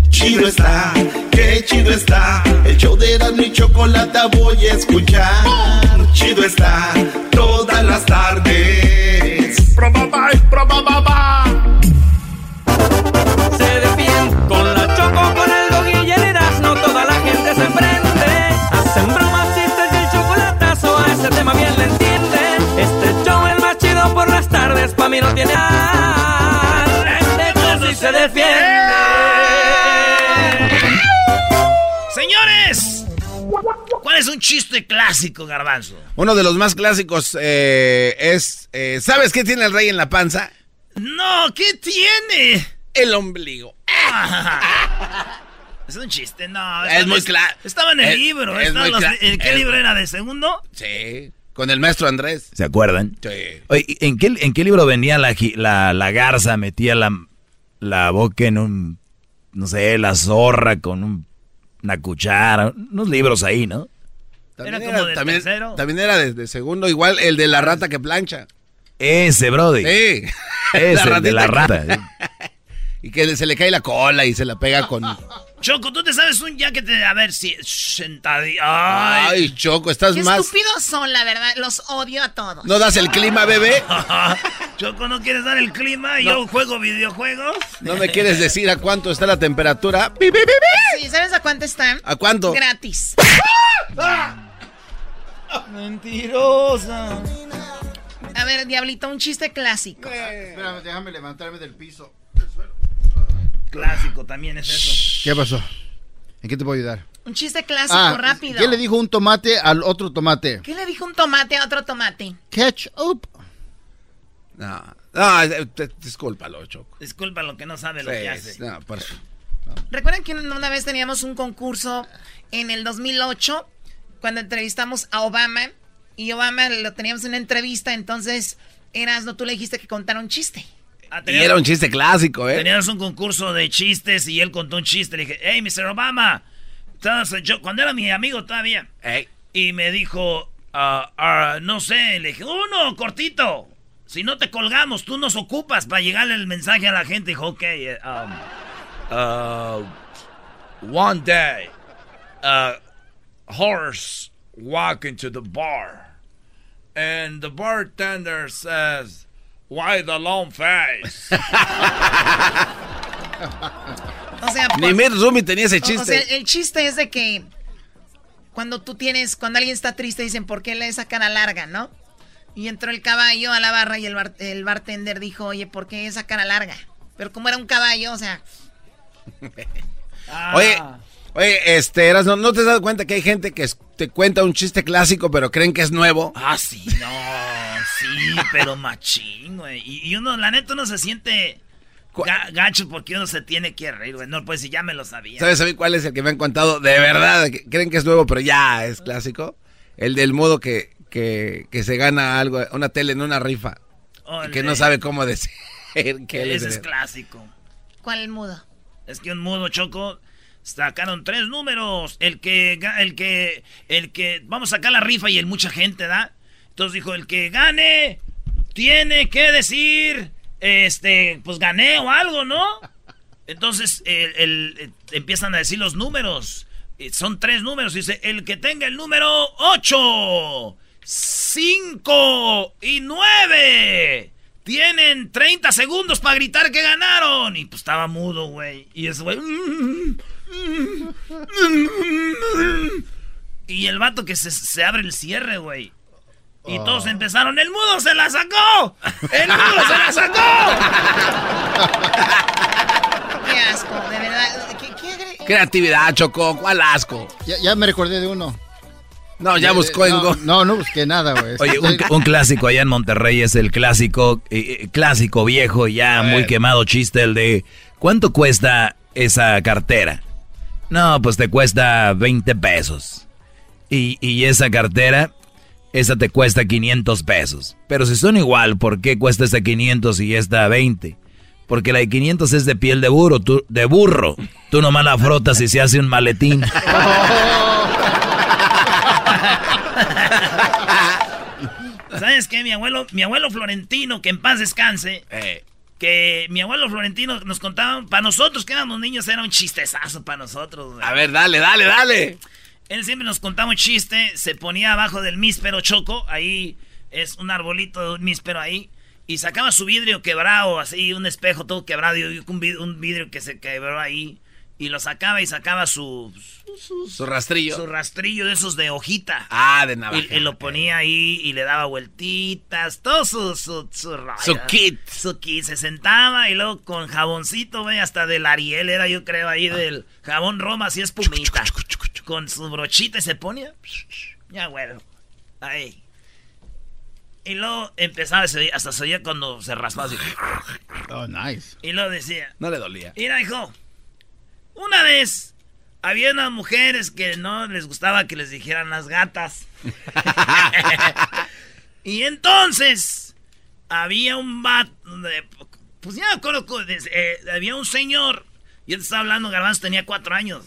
Chido está, qué chido está. El show de Erasmo y Chocolata voy a escuchar. Chido está, todas las tardes. Probaba, probaba, Se chiste clásico, Garbanzo? Uno de los más clásicos eh, es. eh, ¿Sabes qué tiene el rey en la panza? No, ¿qué tiene? El ombligo. <laughs> Es un chiste, no. Es muy cla- Estaba en el es- libro. es está muy en los- cla- ¿En qué es- libro era? ¿De segundo? Sí. Con el maestro Andrés. ¿Se acuerdan? Sí. Oye, ¿en qué, ¿en qué libro venía la, la garza? Metía la, la boca en un, no sé, la zorra con un- una cuchara. Unos libros ahí, ¿no? Era como del también, tercero. también era de, de segundo, igual el de la rata que plancha. Ese, Brody. Sí. <laughs> Ese, el de la <laughs> rata. que- ¿eh? y que se le cae la cola y se la pega con. <laughs> Choco, tú te sabes un ya que te. A ver si. Sentadilla. Ay. Ay, Choco, estás Qué más. estúpidos son, la verdad. Los odio a todos. ¿No das el clima, bebé? Choco, ¿no quieres dar el clima? Y No. yo juego videojuegos. ¿No me quieres decir a cuánto está la temperatura? ¡Pi, pi, pi, pi! Sí, ¿Sabes a cuánto están? ¿A cuánto? Gratis. Mentirosa. A ver, Diablito, un chiste clásico. Espérame, déjame levantarme del piso. Clásico también es eso. ¿Qué pasó? ¿En qué te puedo ayudar? Un chiste clásico, Ah, rápido. ¿qué le dijo un tomate al otro tomate? ¿Qué le dijo un tomate a otro tomate? Ketchup. No, no, eh, te- discúlpalo, Choco. Disculpa lo que no sabe lo Sí, que hace. no, por- ¿Recuerdan que una vez teníamos un concurso en el 2008 cuando entrevistamos a Obama? Y Obama lo teníamos en una entrevista, entonces, eras, no, tú le dijiste que contara un chiste. Ah, Y era un chiste clásico, ¿eh? Teníamos un concurso de chistes y él contó un chiste. Le dije, hey, Mr. Obama. Entonces, yo, cuando era mi amigo todavía. Y me dijo, ah, ah, no sé, le dije, uno, cortito. Si no te colgamos, tú nos ocupas para llegarle el mensaje a la gente. Dijo, ok, eh, um, ah, One day, a horse walked into the bar, and the bartender says, "Why the long face?" <laughs> O sea, Ni Mitt Rumi tenía ese o- O sea, chiste. el chiste es de que cuando tú tienes, cuando alguien está triste, dicen, ¿por qué le esa cara larga, no? Y entró el caballo a la barra y el, bar- el bartender dijo, oye, ¿por qué esa cara larga? Pero como era un caballo, o sea... <laughs> Oye, oye, este, Eras, ¿no, ¿no te has dado cuenta que hay gente que te cuenta un chiste clásico pero creen que es nuevo? Ah, sí, no, sí, pero machín, güey. Y, y uno, la neta, uno se siente ga- gacho porque uno se tiene que reír, güey. No, pues si ya me lo sabía. ¿Sabes a mí cuál es el que me han contado de verdad? que creen que es nuevo pero ya es clásico. El del modo que, que, que se gana algo, una tele en una rifa. y que no sabe cómo decir que él es Ese es clásico. ¿Cuál mudo? Es que un mudo choco sacaron tres números. El que, el que, el que, vamos a sacar la rifa y el mucha gente, ¿da? Entonces dijo, el que gane tiene que decir, este, pues gané o algo, ¿no? Entonces el, empiezan a decir los números. Eh, Son tres números. Dice, el que tenga el número 8, 5 y 9. Tienen 30 segundos para gritar que ganaron. Y pues estaba mudo, güey. Y ese güey... Y el vato que se, se abre el cierre, güey. Y todos empezaron, ¡el mudo se la sacó! ¡El mudo se la sacó! Qué asco, de verdad. ¿Qué, qué Creatividad, Choco, ¿cuál asco? Ya, ya me recordé de uno. No, ya De- buscó en no, Go- No, no busqué nada, güey. Oye, un, un clásico allá en Monterrey es el clásico, eh, eh, clásico viejo, ya muy quemado chiste, el de ¿cuánto cuesta esa cartera? No, pues te cuesta 20 pesos. Y, y esa cartera, esa te cuesta 500 pesos. Pero si son igual, ¿por qué cuesta esta 500 y esta 20? Porque la de 500 es de piel de burro, tú, de burro. Tú nomás la frotas y se hace un maletín. <laughs> ¿Sabes qué? Mi abuelo, mi abuelo Florentino, que en paz descanse, que mi abuelo Florentino nos contaba, para nosotros que éramos niños era un chistezazo para nosotros. güey. A ver, dale, dale, dale. Él siempre nos contaba un chiste, se ponía abajo del míspero choco, ahí es un arbolito de un míspero ahí, y sacaba su vidrio quebrado, así, un espejo todo quebrado, y un un vidrio que se quebró ahí, y lo sacaba y sacaba su... Su rastrillo. Su rastrillo de esos de hojita. Ah, de navaja. Y, y lo ponía ahí y le daba vueltitas, todo su, su, su. Su kit. Su kit. Se sentaba y luego con jaboncito, güey, hasta del Ariel era yo creo ahí del jabón Roma, así espumita. Con su brochita y se ponía. Ya, güey. Ahí. Y luego empezaba, hasta se oía cuando se raspaba así. Oh, nice. Y luego decía. No le dolía. Mira, hijo. Una vez había unas mujeres que no les gustaba que les dijeran las gatas. <laughs> y entonces había un vato. Pues ya me acuerdo que, eh, había un señor. Yo te estaba hablando, Garbanzo tenía cuatro años.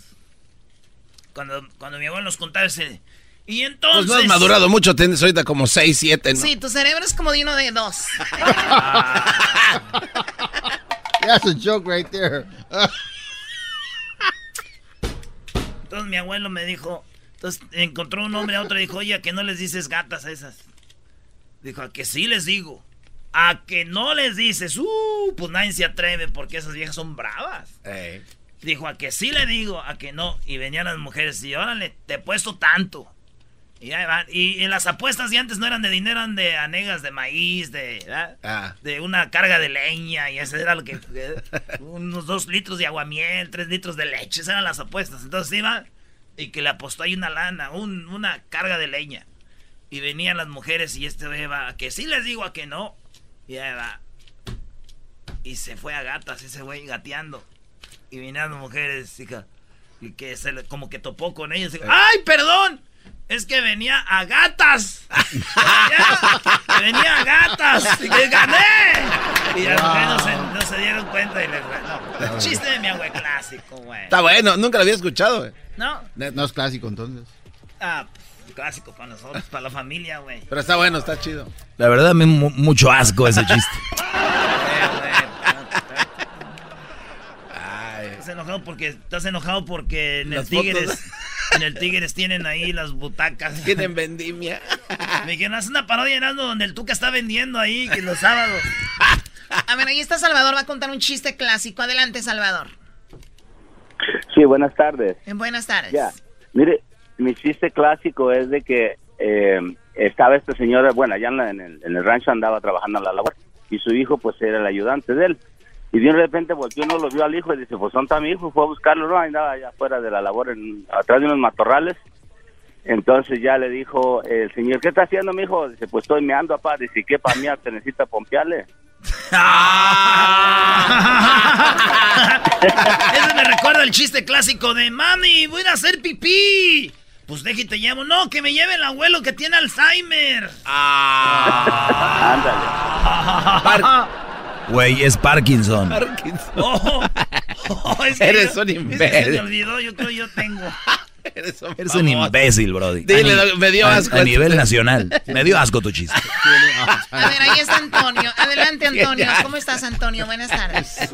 Cuando, cuando mi abuelo nos contaba ese. Y Pues entonces. no has madurado mucho, tienes ahorita como 6, 7, ¿no? Sí, tu cerebro es como de uno de dos. <laughs> <laughs> That's a joke right there. Entonces mi abuelo me dijo, entonces encontró un hombre a otro y dijo, oye, ¿a que no les dices gatas a esas? Dijo, a que sí les digo. A que no les dices, uh, pues nadie se atreve porque esas viejas son bravas. Dijo, a que sí le digo, a que no. Y venían las mujeres y órale, te he puesto tanto. Y ahí van. Y, en las apuestas de antes no eran de dinero, eran de anegas de maíz, de. Ah. de una carga de leña. Y ese era lo que... <laughs> unos dos litros de aguamiel, tres litros de leche. Esas eran las apuestas. Entonces iba y que le apostó ahí una lana, un- una carga de leña. Y venían las mujeres y este güey va, a que sí les digo, a que no. Y ahí va. Y se fue a gatas ese güey gateando. Y venían las mujeres, hija. Y que se le- como que topó con ellos. Digo, ¡Ay, perdón! Es que venía a gatas. Ya, venía a gatas. Y que gané. Y las mujeres no se, no se dieron cuenta y le no. Chiste de mi abuelo clásico, güey. Está bueno, nunca lo había escuchado. güey. No. No es clásico entonces. Ah, pues, clásico para nosotros, para la familia, güey. Pero está bueno, está chido. La verdad, me mu- mucho asco ese chiste. <laughs> Ese enojado porque estás enojado porque en el Las fotos. Tigres en el Tigres tienen ahí las butacas. <laughs> Tienen vendimia. <laughs> Me dijeron, haz una parodia en algo donde el Tuca está vendiendo ahí que los sábados. <laughs> A ver, ahí está Salvador, va a contar un chiste clásico. Adelante, Salvador. Sí, buenas tardes. En buenas tardes. Ya, mire, mi chiste clásico es de que eh, estaba esta señora, bueno, allá en, la- en el, en el rancho andaba trabajando en la labor y su hijo pues era el ayudante de él. Y de repente volteó, no lo vio al hijo y dice, pues ¿dónde está mi hijo? Fue a buscarlo, no, andaba allá afuera de la labor, en, atrás de unos matorrales. Entonces ya le dijo el señor, ¿qué está haciendo mi hijo? Dice, pues estoy meando, papá. Dice, ¿qué para mí? ¿Te necesita pompearle? <laughs> Eso me recuerda el chiste clásico de mami, voy a hacer pipí. Pues déjate te llevo. No, que me lleve el abuelo que tiene Alzheimer. <laughs> <laughs> Güey, es Parkinson. Oh, <laughs> oh, es que Eres yo- un es que imbécil. Se me olvidó, yo creo yo tengo. <laughs> Eres un, Eres un imbécil, Brody. Dile, A me dio a- asco A, este. nivel nacional. Me dio asco tu chiste. <laughs> A ver, ahí está Antonio. Adelante, Antonio. ¿Cómo estás, Antonio? Buenas tardes.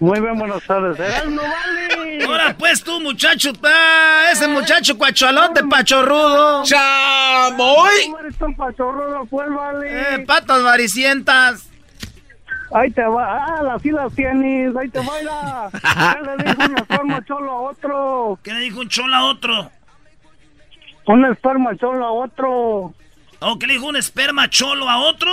Muy bien, buenas tardes. ¡No vale! Ahora pues tú, muchacho, pa, ese muchacho cuachalote, pachorrudo. ¡Chamoy! ¿Cómo eres tan pachorrudo, pues, vale? Eh, patas varicientas. Ahí te va. Ah, las sí las tienes. Ahí te baila. ¿Qué le dijo un esperma <laughs> cholo a otro? ¿Qué le dijo un cholo a otro? Un esperma cholo a otro. ¿O qué le dijo un esperma cholo a otro?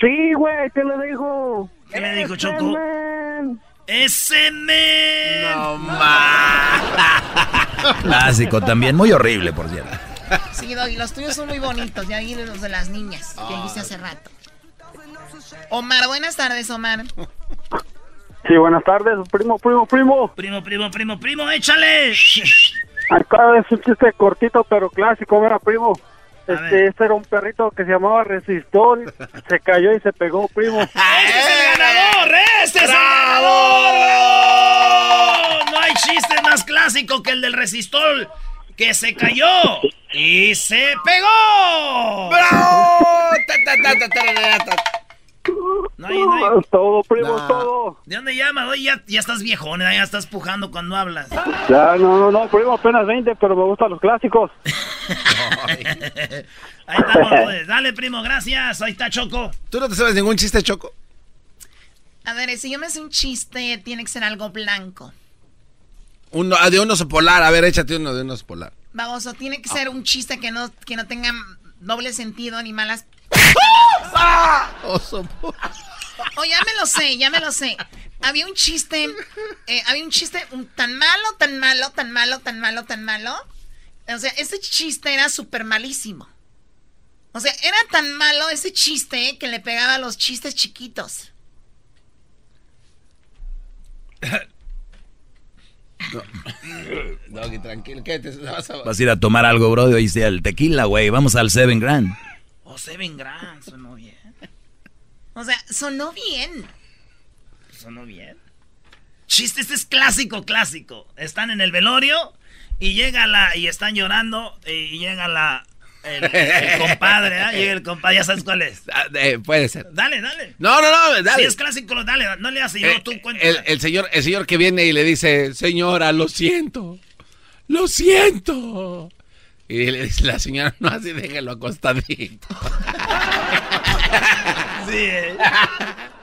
Sí, güey, ¿qué le dijo? ¿Qué le dijo, Ese Choco? men. ¡Ese men! No <laughs> Clásico también. Muy horrible, por cierto. Sí, Doggy, los tuyos son muy bonitos. Ya vi los de las niñas que dijiste hace rato. Omar, buenas tardes, Omar. Sí, buenas tardes, primo, primo, primo. Primo, primo, primo, primo, échale. Acá es un chiste cortito pero clásico, mira, primo. Este, este era un perrito que se llamaba Resistor, se cayó y se pegó, primo. <laughs> ¡Este es el ganador! ¡Este es el ganador! ¡Bravo! No hay chiste más clásico que el del resistol que se cayó y se pegó. ¡Bravo! No hay, no hay- Es todo, primo, es No. todo. ¿De dónde llamas? Oye, ya, ya estás viejón, ya estás pujando cuando hablas. Ya, no, no, no, primo, apenas 20, pero me gustan los clásicos. <laughs> Ahí estamos, pues. Dale, primo, gracias. Ahí está Choco. ¿Tú no te sabes ningún chiste, Choco? A ver, si yo me hace un chiste, tiene que ser algo blanco. Uno, ah, de un oso polar. A ver, échate uno de un oso polar. Baboso, tiene que ser un chiste que no, que no tenga doble sentido ni malas. Oso. Oh, ya me lo sé, ya me lo sé. Había un chiste, eh, había un chiste un- tan malo, tan malo, tan malo, tan malo, tan malo. O sea, ese chiste era súper malísimo. O sea, era tan malo ese chiste que le pegaba a los chistes chiquitos. <coughs> Doggy, tranquilo. ¿Qué te vas a... Vas a ir a tomar algo. Hoy sea el tequila, güey. Vamos al Seven Grand. Oh, Seven Grand, sonó bien. O sea, sonó bien. Sonó bien. Chiste, este es clásico, clásico. Están en el velorio y llega la. y están llorando y llega la. El, el compadre, ¿ah? Llega el compadre, ya sabes cuál es. Ah, eh, puede ser. Dale, dale. No, no, no, dale. Si es clásico, dale, no le haces yo, Eh, tú cuenta. el, el señor, el señor que viene y le dice, señora, lo siento, lo siento. Y le dice la señora, no así, déjelo acostadito. <laughs> Sí, eh.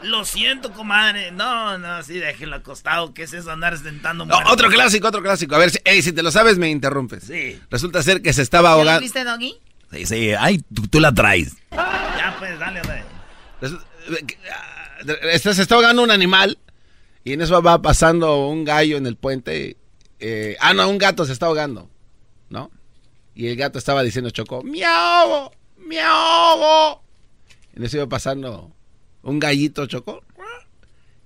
Lo siento, comadre. No, no, sí, déjenlo acostado. ¿Qué es eso andar sentando No, otro clásico, otro clásico. A ver, si, ey, si te lo sabes, me interrumpes. Sí. Resulta ser que se estaba ¿Ya lo ahogando. viste, Doggy? Sí, sí. Ay, tú, tú la traes. Ya, pues, dale, dale. Este, se está ahogando un animal y en eso va pasando un gallo en el puente. eh, ah, no, un gato se está ahogando, ¿no? Y el gato estaba diciendo, Choco, ¡me ahogo! ¡me ahogo! En eso iba pasando un gallito, Choco.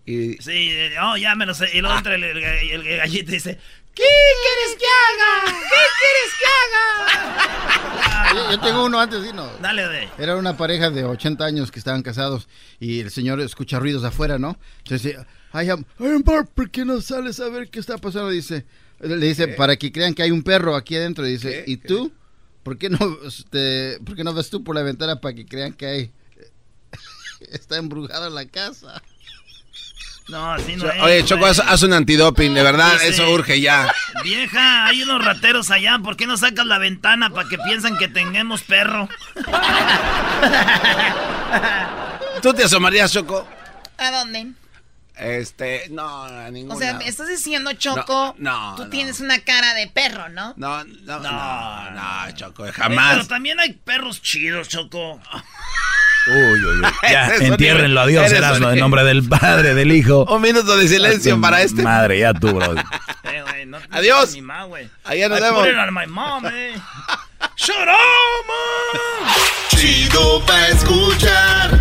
Y Sí, oh, ya me lo sé. Y luego entra el, el, el- el gallito y dice: ¿Qué quieres que haga? ¿Qué quieres que haga? <laughs> Yo, yo tengo uno antes, ¿sí? No. Dale, de. Era una pareja de 80 años que estaban casados y el señor escucha ruidos afuera, ¿no? Entonces dice, I am, I am Bart, ¿por qué no sales a ver qué está pasando? Dice, le dice, para que crean que hay un perro aquí adentro. Dice, ¿y tú? ¿Por qué no, este, por qué no ves tú por la ventana para que crean que hay, <laughs> está embrujada la casa? No, así no es, Oye, Choco, güey. haz, haz un antidoping, de verdad, Dice, eso urge ya. Vieja, hay unos rateros allá, ¿por qué no sacas la ventana para que piensan que tengamos perro? ¿Tú te asomarías, Choco? ¿A dónde? Este, no, a ninguna. O sea, me estás diciendo, Choco, No, no, tú no. tienes una cara de perro, ¿no? No, no, no, no, Choco, Eh, jamás. Pero también hay perros chidos, Choco. <laughs> Uy, uy, uy. Ya, entiérrenlo. Adiós, Erasmo, en nombre del Padre, del Hijo. Un minuto de silencio para este. Madre, ya tú, bro. <laughs> Eh, güey, no- Adiós. mi ma. Allá nos I vemos. put it on my mom, eh. Shut up, man. Chido pa' escuchar.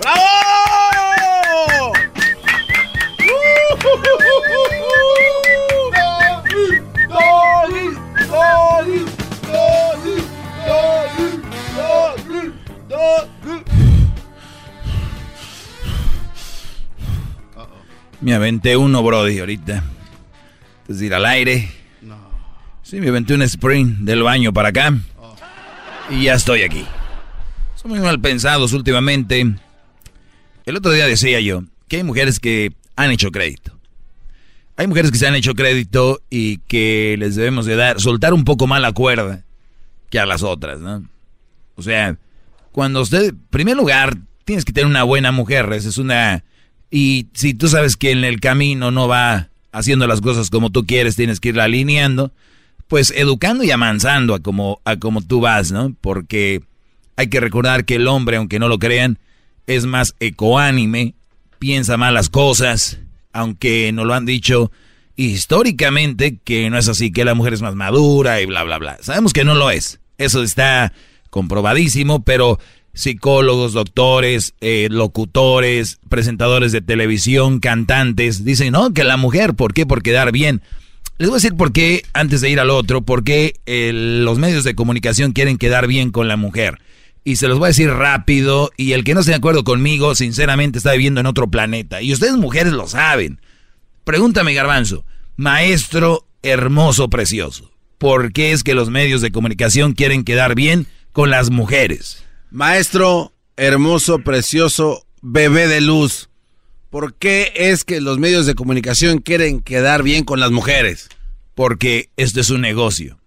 ¡Bravo! Me aventé uno, Brody, ahorita. Antes de ir al aire. Sí, me aventé un sprint del baño para acá. Y ya estoy aquí. Son muy mal pensados últimamente. El otro día decía yo que hay mujeres que han hecho crédito. Hay mujeres que se han hecho crédito y que les debemos de dar, soltar un poco más la cuerda que a las otras, ¿no? O sea, cuando usted, en primer lugar, tienes que tener una buena mujer, esa es una... Y si tú sabes que en el camino no va haciendo las cosas como tú quieres, tienes que irla alineando, pues educando y amansando a como, a como tú vas, ¿no? Porque hay que recordar que el hombre, aunque no lo crean, es más ecoánime, piensa más las cosas, aunque nos lo han dicho históricamente que no es así, que la mujer es más madura y bla, bla, bla. Sabemos que no lo es. Eso está comprobadísimo, pero psicólogos, doctores, eh, locutores, presentadores de televisión, cantantes, dicen, no, que la mujer, ¿por qué? Por quedar bien. Les voy a decir por qué, antes de ir al otro, por qué eh, los medios de comunicación quieren quedar bien con la mujer. Y se los voy a decir rápido, y el que no esté de acuerdo conmigo, sinceramente está viviendo en otro planeta. Y ustedes mujeres lo saben. Pregúntame, Garbanzo, maestro hermoso, precioso, ¿por qué es que los medios de comunicación quieren quedar bien con las mujeres? Maestro, hermoso, precioso, bebé de luz. ¿Por qué es que los medios de comunicación quieren quedar bien con las mujeres? Porque este es un negocio.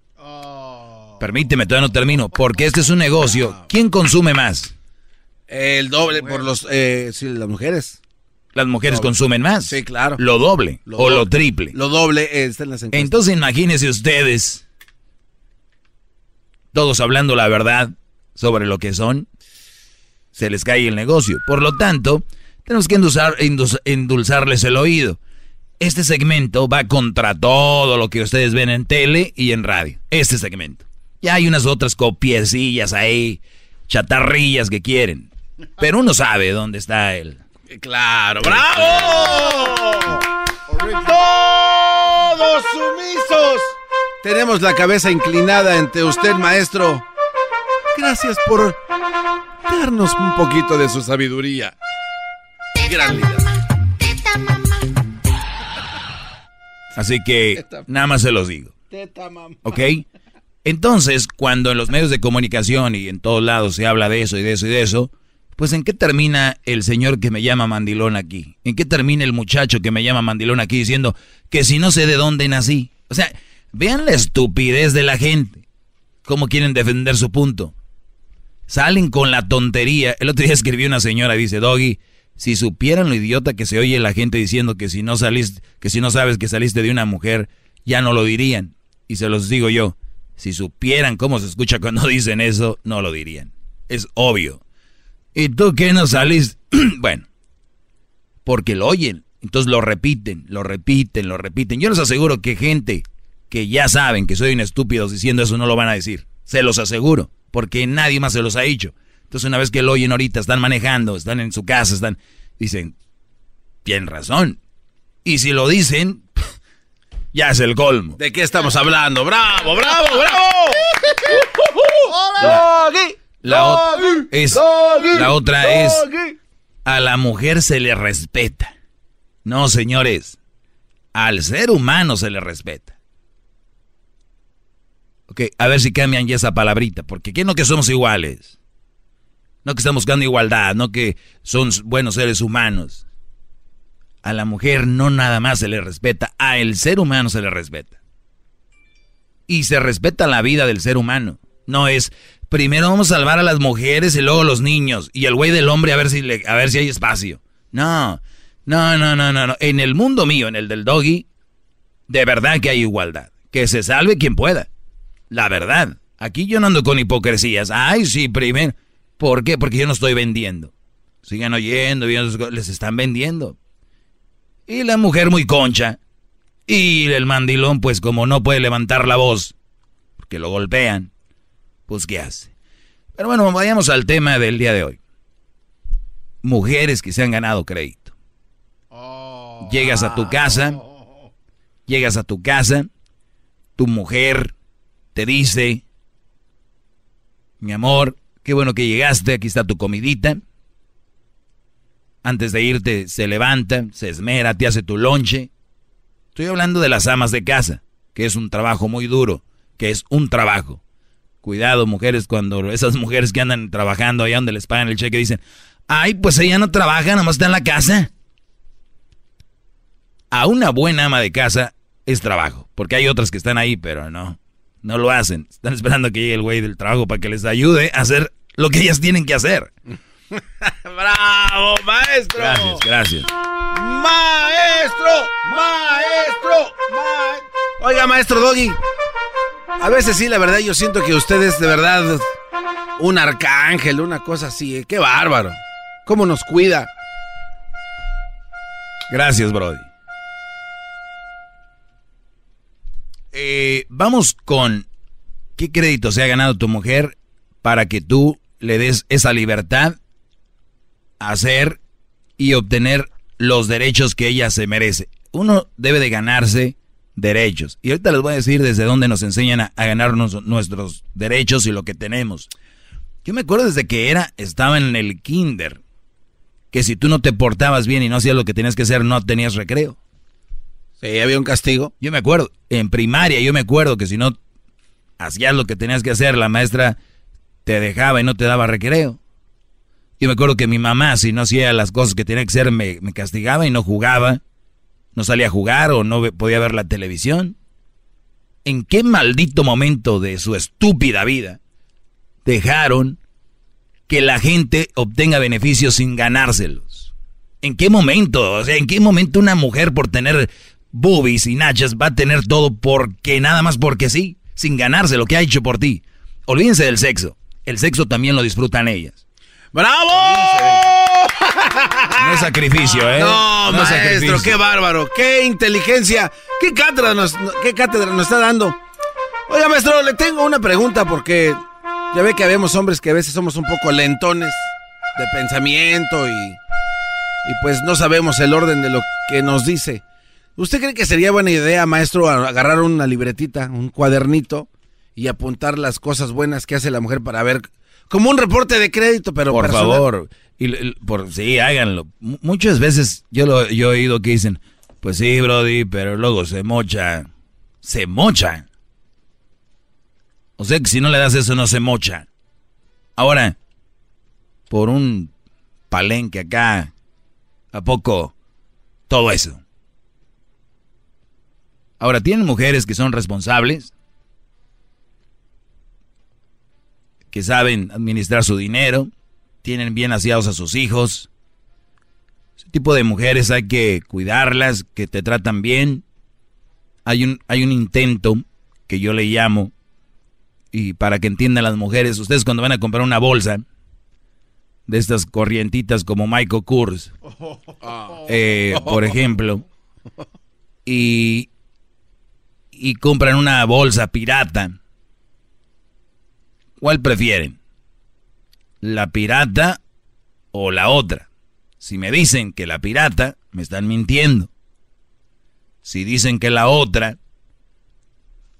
Permíteme, todavía no termino. Porque este es un negocio. ¿Quién consume más? El doble por los, eh, sí, las mujeres. Las mujeres Doble. consumen más. Sí, claro. Lo doble Lo o lo triple. Lo doble está en las encuestas. Entonces imagínense ustedes, todos hablando la verdad sobre lo que son, se les cae el negocio. Por lo tanto, tenemos que endulzar- endulz- endulzarles el oído. Este segmento va contra todo lo que ustedes ven en tele y en radio. Este segmento. Ya hay unas otras copiecillas ahí, chatarrillas que quieren. Pero uno sabe dónde está él. Claro, bravo. Todos sumisos. Tenemos la cabeza inclinada ante usted, maestro. Gracias por darnos un poquito de su sabiduría. Gran líder. Así que nada más se los digo. Teta, mamá. ¿Ok? Entonces, cuando en los medios de comunicación y en todos lados se habla de eso y de eso y de eso, pues ¿en qué termina el señor que me llama mandilón aquí? ¿En qué termina el muchacho que me llama mandilón aquí diciendo que si no sé de dónde nací? O sea, vean la estupidez de la gente. ¿Cómo quieren defender su punto? Salen con la tontería. El otro día escribió una señora, dice, Doggy, si supieran lo idiota que se oye la gente diciendo que si no saliste, que si no sabes que saliste de una mujer, ya no lo dirían. Y se los digo yo, si supieran cómo se escucha cuando <laughs> dicen eso, no lo dirían. Es obvio. ¿Y tú qué no salís? <clears throat> bueno, porque lo oyen. Entonces lo repiten, lo repiten, lo repiten. Yo les aseguro que gente que ya saben que soy un estúpido diciendo eso no lo van a decir. Se los aseguro, porque nadie más se los ha dicho. Entonces una vez que lo oyen ahorita, están manejando, están en su casa, están... dicen, tienen razón. Y si lo dicen, ya es el colmo. ¿De qué estamos hablando? ¡Bravo, bravo, bravo! La, o- es, la otra es, a la mujer se le respeta. No, señores, al ser humano se le respeta. Ok, a ver si cambian ya esa palabrita, porque ¿qué no que somos iguales? No que estamos buscando igualdad, no que son buenos seres humanos. A la mujer no nada más se le respeta, a el ser humano se le respeta. Y se respeta la vida del ser humano. No es, primero vamos a salvar a las mujeres y luego los niños. Y el güey del hombre a ver si, le- a ver si hay espacio. No, no, no, no, no. En el mundo mío, en el del doggy, de verdad que hay igualdad. Que se salve quien pueda. La verdad. Aquí yo no ando con hipocresías. Ay, sí, primero. ¿Por qué? Porque yo no estoy vendiendo. Sigan oyendo, les están vendiendo. Y la mujer muy concha. Y el mandilón, pues como no puede levantar la voz, porque lo golpean, pues ¿qué hace? Pero bueno, vayamos al tema del día de hoy. Mujeres que se han ganado crédito. Llegas a tu casa, llegas a tu casa, tu mujer te dice, mi amor, qué bueno que llegaste, aquí está tu comidita. Antes de irte se levanta, se esmera, te hace tu lonche. Estoy hablando de las amas de casa, que es un trabajo muy duro, que es un trabajo. Cuidado, mujeres, cuando esas mujeres que andan trabajando allá donde les pagan el cheque dicen, ay, pues ella no trabaja, nomás está en la casa. A una buena ama de casa es trabajo, porque hay otras que están ahí, pero no, no lo hacen. Están esperando que llegue el güey del trabajo para que les ayude a hacer lo que ellas tienen que hacer. <laughs> ¡Bravo, maestro! Gracias, gracias. ¡Maestro! ¡Maestro! ma- Oiga, maestro Doggy. A veces sí, la verdad, yo siento que usted es de verdad un arcángel, una cosa así. ¿eh? ¡Qué bárbaro! ¿Cómo nos cuida? Gracias, Brody. Eh, vamos con qué crédito se ha ganado tu mujer para que tú le des esa libertad hacer y obtener los derechos que ella se merece. Uno debe de ganarse derechos. Y ahorita les voy a decir desde dónde nos enseñan a, a ganarnos nuestros derechos y lo que tenemos. Yo me acuerdo desde que era, estaba en el kinder, que si tú no te portabas bien y no hacías lo que tenías que hacer, no tenías recreo. Sí, había un castigo. Yo me acuerdo, en primaria yo me acuerdo que si no hacías lo que tenías que hacer, la maestra te dejaba y no te daba recreo. Yo me acuerdo que mi mamá, si no hacía las cosas que tenía que hacer, me, castigaba y no jugaba. No salía a jugar o no podía ver la televisión. ¿En qué maldito momento de su estúpida vida dejaron que la gente obtenga beneficios sin ganárselos? ¿En qué momento? O sea, ¿en qué momento una mujer por tener boobies y nachas va a tener todo porque nada más porque sí, sin ganarse lo que ha hecho por ti? Olvídense del sexo. El sexo también lo disfrutan ellas. ¡Bravo! No es sacrificio, ¿eh? No, es maestro, sacrificio. qué bárbaro, qué inteligencia, qué cátedra nos, qué cátedra nos está dando. Oiga, maestro, le tengo una pregunta porque ya ve que habemos hombres que a veces somos un poco lentones de pensamiento y, y pues no sabemos el orden de lo que nos dice. ¿Usted cree que sería buena idea, maestro, agarrar una libretita, un cuadernito y apuntar las cosas buenas que hace la mujer para ver como un reporte de crédito, pero Por personal? favor. Y, y- por, sí, háganlo. M- muchas veces yo, lo, yo he oído que dicen, pues sí, Brody, pero luego se mocha. Se mocha. O sea que si no le das eso no se mocha. Ahora, por un palenque acá, ¿a poco todo eso? Ahora, ¿tienen mujeres que son responsables? Que saben administrar su dinero, tienen bien aseados a sus hijos. Ese tipo de mujeres hay que cuidarlas, que te tratan bien. Hay un, hay un intento que yo le llamo, y para que entiendan las mujeres, ustedes cuando van a comprar una bolsa de estas corrientitas como Michael Kors, <laughs> eh, por ejemplo, y, y compran una bolsa pirata, ¿cuál prefieren? ¿La pirata o la otra? Si me dicen que la pirata, me están mintiendo. Si dicen que la otra,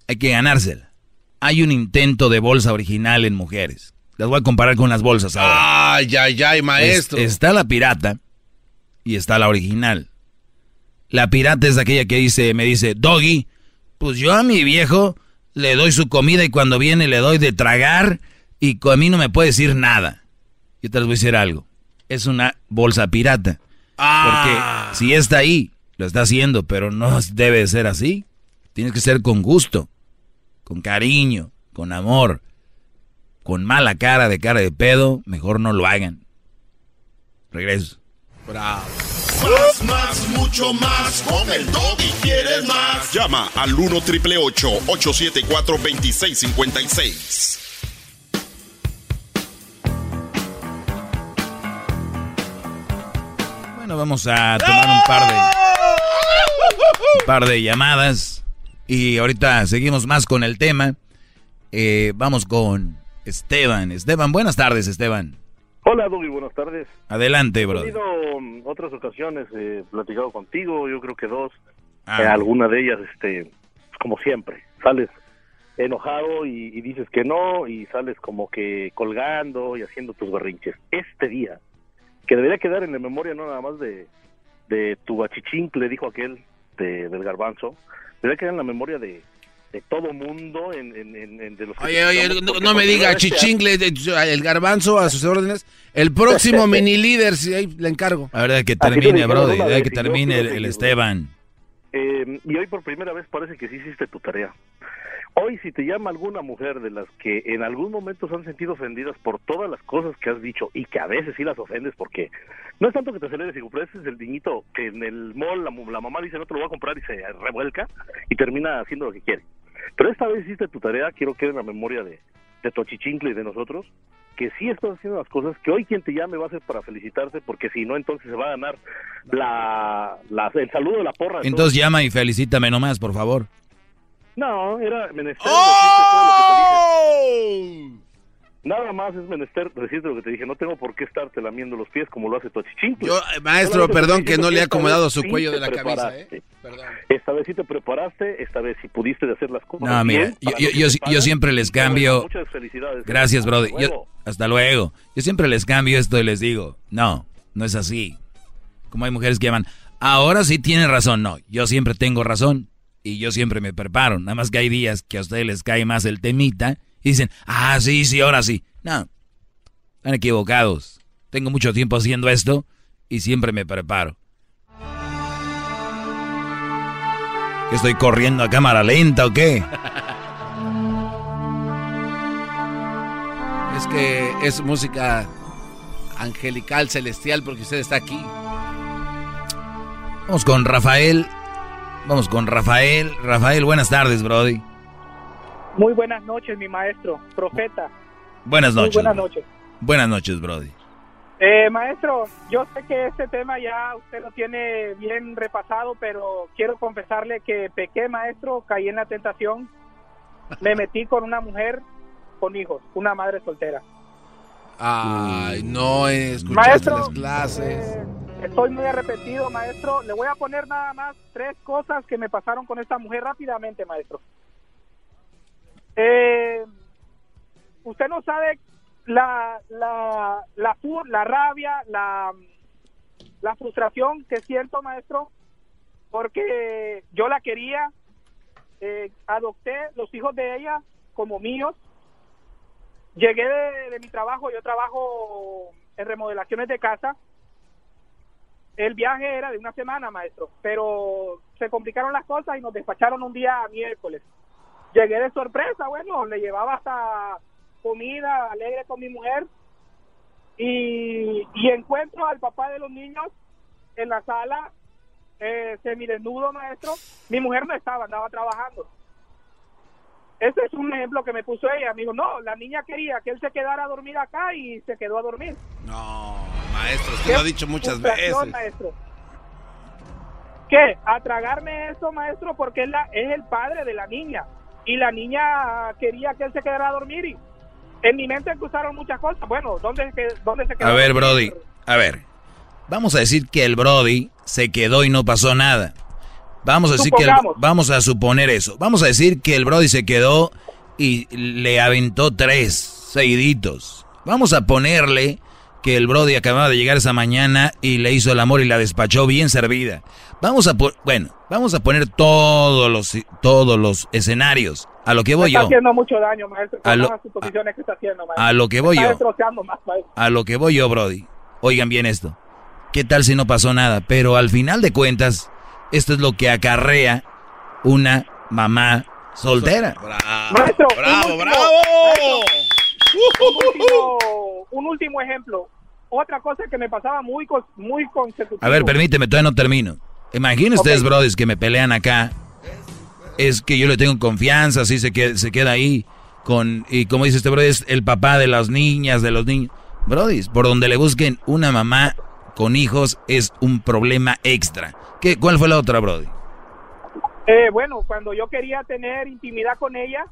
hay que ganársela. Hay un intento de bolsa original en mujeres. Las voy a comparar con las bolsas ahora. Ay, ay, ay, maestro. Es- está la pirata y está la original. La pirata es aquella que dice, me dice, Doggy, pues yo a mi viejo le doy su comida y cuando viene le doy de tragar y a mí no me puede decir nada. Yo te les voy a decir algo. Es una bolsa pirata. Porque si está ahí, lo está haciendo, pero no debe de ser así. Tienes que ser con gusto, con cariño, con amor, con mala cara de cara de pedo, mejor no lo hagan. Regreso. Bravo. Más, más, mucho más. Con el y quieres más. Llama al 1 triple 874 2656. Bueno, vamos a tomar un par de un par de llamadas y ahorita seguimos más con el tema. Eh, vamos con Esteban. Esteban, buenas tardes, Esteban. Hola, Doggy, buenas tardes. Adelante, He brother. tenido mm, otras ocasiones, he platicado contigo, yo creo que dos. Ah. Eh, alguna de ellas, este, como siempre, sales enojado y, y dices que no y sales como que colgando y haciendo tus berrinches. Este día, que debería quedar en la memoria no nada más de, de tu achichincle, dijo aquel, de, del garbanzo, debería quedar en la memoria de, de todo mundo, en, en- en- en- de los que Oye, oye, no, me diga primera vez te chichingle, de- el garbanzo a sus órdenes. El próximo <laughs> mini líder, si ahí le encargo. A ver, que termine, vez que yo termine el. Esteban. Eh, y hoy por primera vez parece que sí hiciste tu tarea. Hoy si te llama alguna mujer de las que en algún momento se han sentido ofendidas por todas las cosas que has dicho y que a veces sí las ofendes porque no es tanto que te aceleres y compres, ese es el niñito que en el mall la, mu- la mamá dice no te lo voy a comprar y se revuelca y termina haciendo lo que quiere. Pero esta vez hiciste tu tarea, quiero que en la memoria de, de tu achichincle y de nosotros, que sí estás haciendo las cosas, que hoy quien te llame va a ser para felicitarte porque si no entonces se va a ganar la, la- el saludo de la porra. de Entonces llama y felicítame nomás, por favor. no, era menester todo lo que te dije. Nada más es menester decirte lo que te dije. No tengo por qué estarte lamiendo los pies como lo hace tu achichincle. Yo, eh, maestro, perdón que no le he acomodado su cuello de la camisa, preparaste. ¿eh? Esta vez sí te preparaste, esta vez sí pudiste hacer las cosas No, mira, bien yo, yo, yo, yo siempre les cambio. muchas felicidades. Gracias, Hasta brother. Luego. hasta luego. Yo siempre les cambio esto y les digo, no, no es así. Como hay mujeres que llaman, ahora sí tiene razón. No, yo siempre tengo razón y yo siempre me preparo. Nada más que hay días que a ustedes les cae más el temita y dicen, ah, sí, sí, ahora sí. No, están equivocados. Tengo mucho tiempo haciendo esto y siempre me preparo. ¿Que estoy corriendo a cámara lenta o qué? <laughs> Es que es música angelical, celestial, porque usted está aquí. Vamos con Rafael. Vamos con Rafael. Rafael, buenas tardes, Brody. Muy buenas noches, mi maestro, profeta. Buenas Muy noches. buenas bro. noches. Buenas noches, Brody. Eh, maestro, yo sé que este tema ya usted lo tiene bien repasado, pero quiero confesarle que pequé, maestro, caí en la tentación, me metí con una mujer con hijos, una madre soltera. Ay, no escuchaste Maestro, las clases. Estoy muy arrepentido, maestro. Le voy a poner nada más tres cosas que me pasaron con esta mujer rápidamente, maestro. Eh, usted no sabe la, la, la, la rabia, la, la frustración que siento, maestro, porque yo la quería, eh, adopté los hijos de ella como míos. Llegué de mi trabajo, yo trabajo en remodelaciones de casa. El viaje era de una semana, maestro, pero se complicaron las cosas y nos despacharon un día miércoles. Llegué de sorpresa, bueno, le llevaba hasta comida alegre con mi mujer y, y encuentro al papá de los niños en la sala eh, semidesnudo, maestro. Mi mujer no estaba, andaba trabajando. Ese es un ejemplo que me puso ella. Me dijo, no, la niña quería que él se quedara a dormir acá y se quedó a dormir. No, maestro, usted lo ha dicho muchas veces. maestro. ¿Qué? A tragarme eso, maestro, porque la, es el padre de la niña. Y la niña quería que él se quedara a dormir. Y en mi mente cruzaron muchas cosas. Bueno, ¿dónde, dónde se quedó? A ver? Brody. A ver. Vamos a decir que el Brody se quedó y no pasó nada. Vamos a decir que el- vamos a suponer eso. Vamos a decir que el Brody se quedó y le aventó tres seguiditos. Vamos a ponerle que el Brody acababa de llegar esa mañana y le hizo el amor y la despachó bien servida. Vamos a bueno, vamos a poner todos los todos los escenarios. A lo que voy está yo. haciendo mucho daño, maestro, A lo- las suposiciones que está haciendo, maestro. a lo que voy está yo. destrozando más. A lo que voy yo, Brody. Oigan bien esto. ¿Qué tal si no pasó nada? Pero al final de cuentas, esto es lo que acarrea una mamá soltera. Maestro, bravo, bravo. maestro, un, último, <laughs> un último ejemplo. Otra cosa que me pasaba muy, muy consecutivo. A ver, permíteme, todavía no termino. Imaginen ustedes, brodis, que me pelean acá. Es que yo le tengo confianza, así se queda, se queda ahí. Con, y como dice este brody, es el papá de las niñas, de los niños. Brodis, por donde le busquen una mamá con hijos es un problema extra. ¿Qué, ¿Cuál fue la otra, brody? Eh, bueno, cuando yo quería tener intimidad con ella,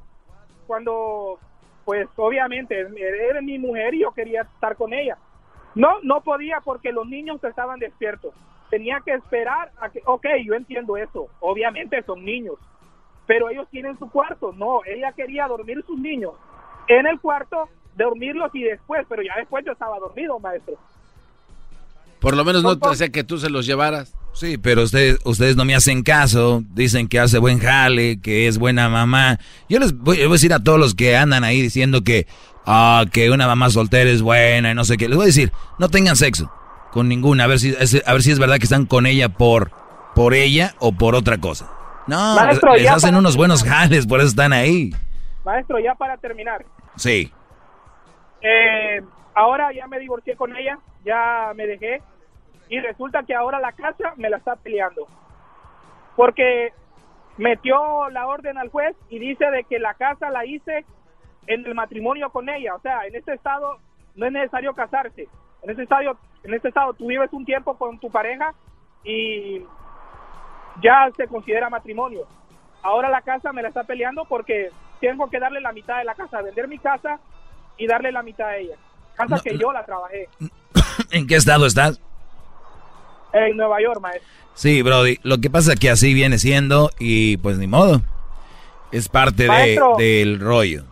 cuando, pues obviamente, era mi mujer y yo quería estar con ella. No, no podía porque los niños estaban despiertos. Tenía que esperar a que, ok, yo entiendo eso, obviamente son niños, pero ellos tienen su cuarto. No, ella quería dormir sus niños en el cuarto, dormirlos y después, pero ya después yo estaba dormido, maestro. Por lo menos no te hacía que tú se los llevaras. Sí, pero ustedes, ustedes no me hacen caso, dicen que hace buen jale, que es buena mamá. Yo les voy, les voy a decir a todos los que andan ahí diciendo que, ah, que una mamá soltera es buena y no sé qué. Les voy a decir, no tengan sexo con ninguna, a ver si, es- a ver si es verdad que están con ella por, por ella o por otra cosa. No, Maestro, les, hacen unos buenos jales, por eso están ahí. Maestro, ya para terminar, Sí. Eh, ahora ya me divorcié con ella, ya me dejé y resulta que ahora la casa me la está peleando porque metió la orden al juez y dice de que la casa la hice en el matrimonio con ella, o sea, en este estado no es necesario casarse, en este estado, en este estado tú vives un tiempo con tu pareja y ya se considera matrimonio. Ahora la casa me la está peleando porque tengo que darle la mitad de la casa, vender mi casa y darle la mitad a ella. Casa que yo la trabajé <coughs> ¿En qué estado estás? en Nueva York, maestro. Sí, Brody. Lo que pasa es que así viene siendo y pues ni modo. Es parte de, del rollo.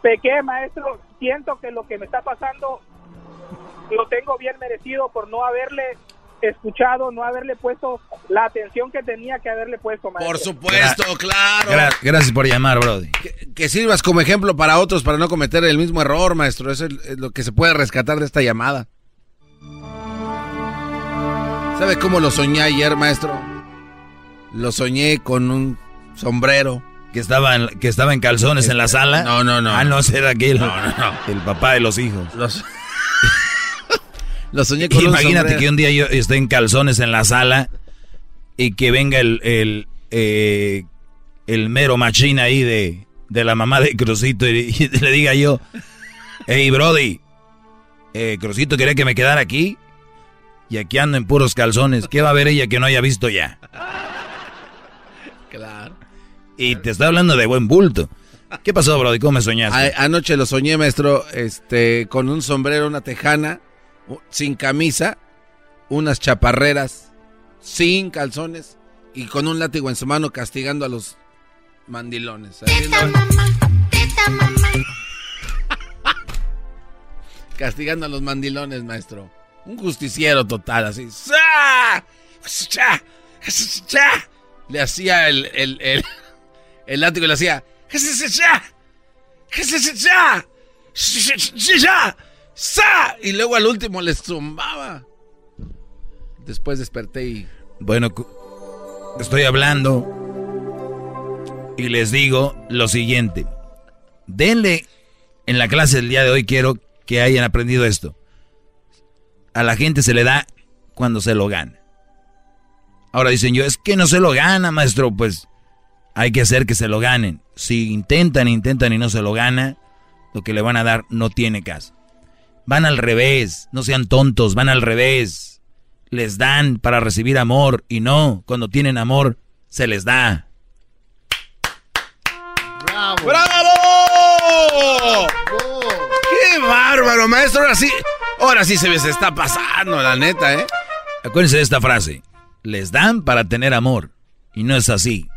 Pequé, maestro, siento que lo que me está pasando lo tengo bien merecido por no haberle escuchado, no haberle puesto la atención que tenía que haberle puesto, maestro. Por supuesto, claro. Gra- gracias por llamar, Brody. Que sirvas como ejemplo para otros para no cometer el mismo error, maestro. Eso es lo que se puede rescatar de esta llamada. ¿Sabe cómo lo soñé ayer, maestro? Lo soñé con un sombrero. Que estaba en, que estaba en calzones en la sala. No, no, no. Ah, no, ese era aquel. No, no, no. El papá de los hijos. Los- Lo soñé con Imagínate que un día yo esté en calzones en la sala y que venga el, el, eh, el mero machín ahí de, de la mamá de Crucito y, y le diga yo, hey Brody, eh, Crucito quería que me quedara aquí y aquí ando en puros calzones. ¿Qué va a ver ella que no haya visto ya? Claro. Y te estoy hablando de buen bulto. ¿Qué pasó, Brody? ¿Cómo me soñaste? A- anoche lo soñé, maestro, este, con un sombrero, una tejana, sin camisa, unas chaparreras, sin calzones y con un látigo en su mano castigando a los mandilones. Así lo- <laughs> castigando a los mandilones, maestro. Un justiciero total, así. Le hacía el, el, el, <laughs> el látigo y le hacía. ¡Sa! Y luego al último les zumbaba. Después desperté y. Bueno, estoy hablando y les digo lo siguiente. Denle en la clase del día de hoy, quiero que hayan aprendido esto. A la gente se le da cuando se lo gana. Ahora dicen yo, es que no se lo gana, maestro. Pues hay que hacer que se lo ganen. Si intentan, intentan y no se lo gana, lo que le van a dar no tiene caso. Van al revés, no sean tontos, van al revés. Les dan para recibir amor y no, cuando tienen amor, se les da. ¡Bravo! ¡Bravo! ¡Qué bárbaro, maestro! Ahora sí, ahora sí se me se está pasando, la neta, ¿eh? Acuérdense de esta frase. Les dan para tener amor. Y no es así.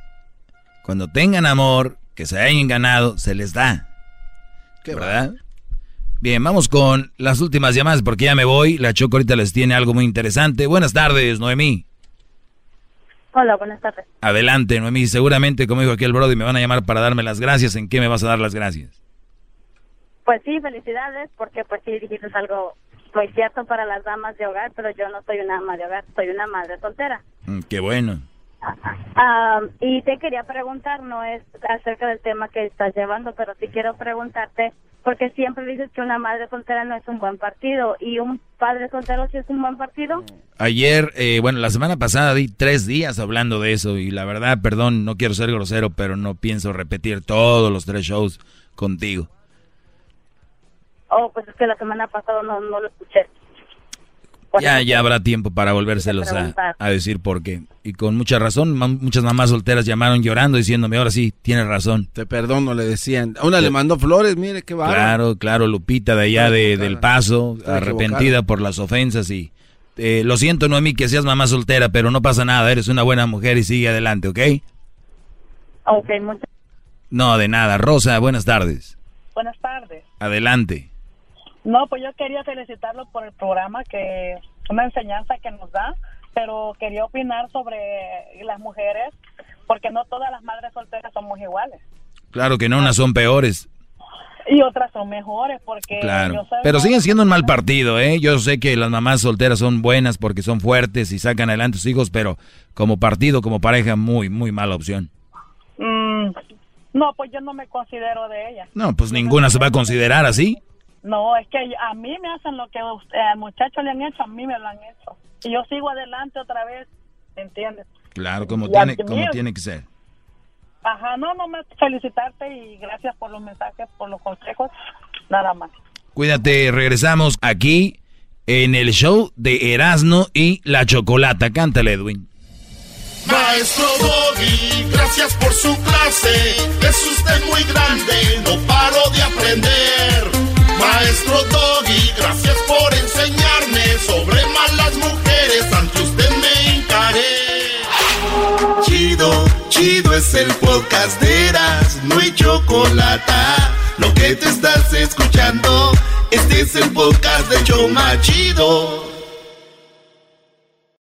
Cuando tengan amor, que se hayan ganado, se les da. ¿Verdad? Bien, vamos con las últimas llamadas porque ya me voy. La Choco ahorita les tiene algo muy interesante. Buenas tardes, Noemí. Hola, buenas tardes. Adelante, Noemí. Seguramente, como dijo aquí el Brody, me van a llamar para darme las gracias. ¿En qué me vas a dar las gracias? Pues sí, felicidades, porque pues sí dijiste algo muy cierto para las damas de hogar, pero yo no soy una ama de hogar, soy una madre soltera. Mm, qué bueno. Ah, y te quería preguntar, no es acerca del tema que estás llevando, pero sí quiero preguntarte, porque siempre dices que una madre soltera no es un buen partido, y un padre soltero sí es un buen partido. Ayer, eh, bueno, la semana pasada di tres días hablando de eso, y la verdad, perdón, no quiero ser grosero, pero no pienso repetir todos los tres shows contigo. Oh, pues es que la semana pasada no, no lo escuché. Ya, ya habrá tiempo para volvérselos a, a, decir por qué. Y con mucha razón, muchas mamás solteras llamaron llorando diciéndome, ahora sí, tienes razón. Te perdono, le decían. A una le mandó flores, mire qué va. Claro, claro, Lupita de allá de, del Paso, arrepentida por las ofensas y... Eh, lo siento, Noemí, que seas mamá soltera, pero no pasa nada, eres una buena mujer y sigue adelante, ¿ok? Ok, muchas No, de nada. Rosa, buenas tardes. Buenas tardes. Adelante. No, pues yo quería felicitarlo por el programa, que una enseñanza que nos da, pero quería opinar sobre las mujeres, porque no todas las madres solteras somos iguales. Claro que no, unas son peores. Y otras son mejores, porque... Claro, pero siguen siendo un mal partido, ¿eh? Yo sé que las mamás solteras son buenas porque son fuertes y sacan adelante a sus hijos, pero como partido, como pareja, muy, muy mala opción. Mm, no, pues yo no me considero de ellas. No, pues ninguna se va a considerar así. No, es que a mí me hacen lo que al muchacho le han hecho, a mí me lo han hecho. Y yo sigo adelante otra vez, ¿entiendes? Claro, como, tiene, como tiene que ser. Ajá, no, no, más felicitarte y gracias por los mensajes, por los consejos, nada más. Cuídate, regresamos aquí en el show de Erasmo y la Chocolata. Cántale, Edwin. Maestro Doggy, gracias por su clase. Es usted muy grande, no paro de aprender. Maestro Doggy, gracias por enseñarme sobre malas mujeres. Ante usted me encaré. Chido, chido es el podcast de Eras, no hay chocolate. Lo que te estás escuchando, este es el podcast de Choma Chido.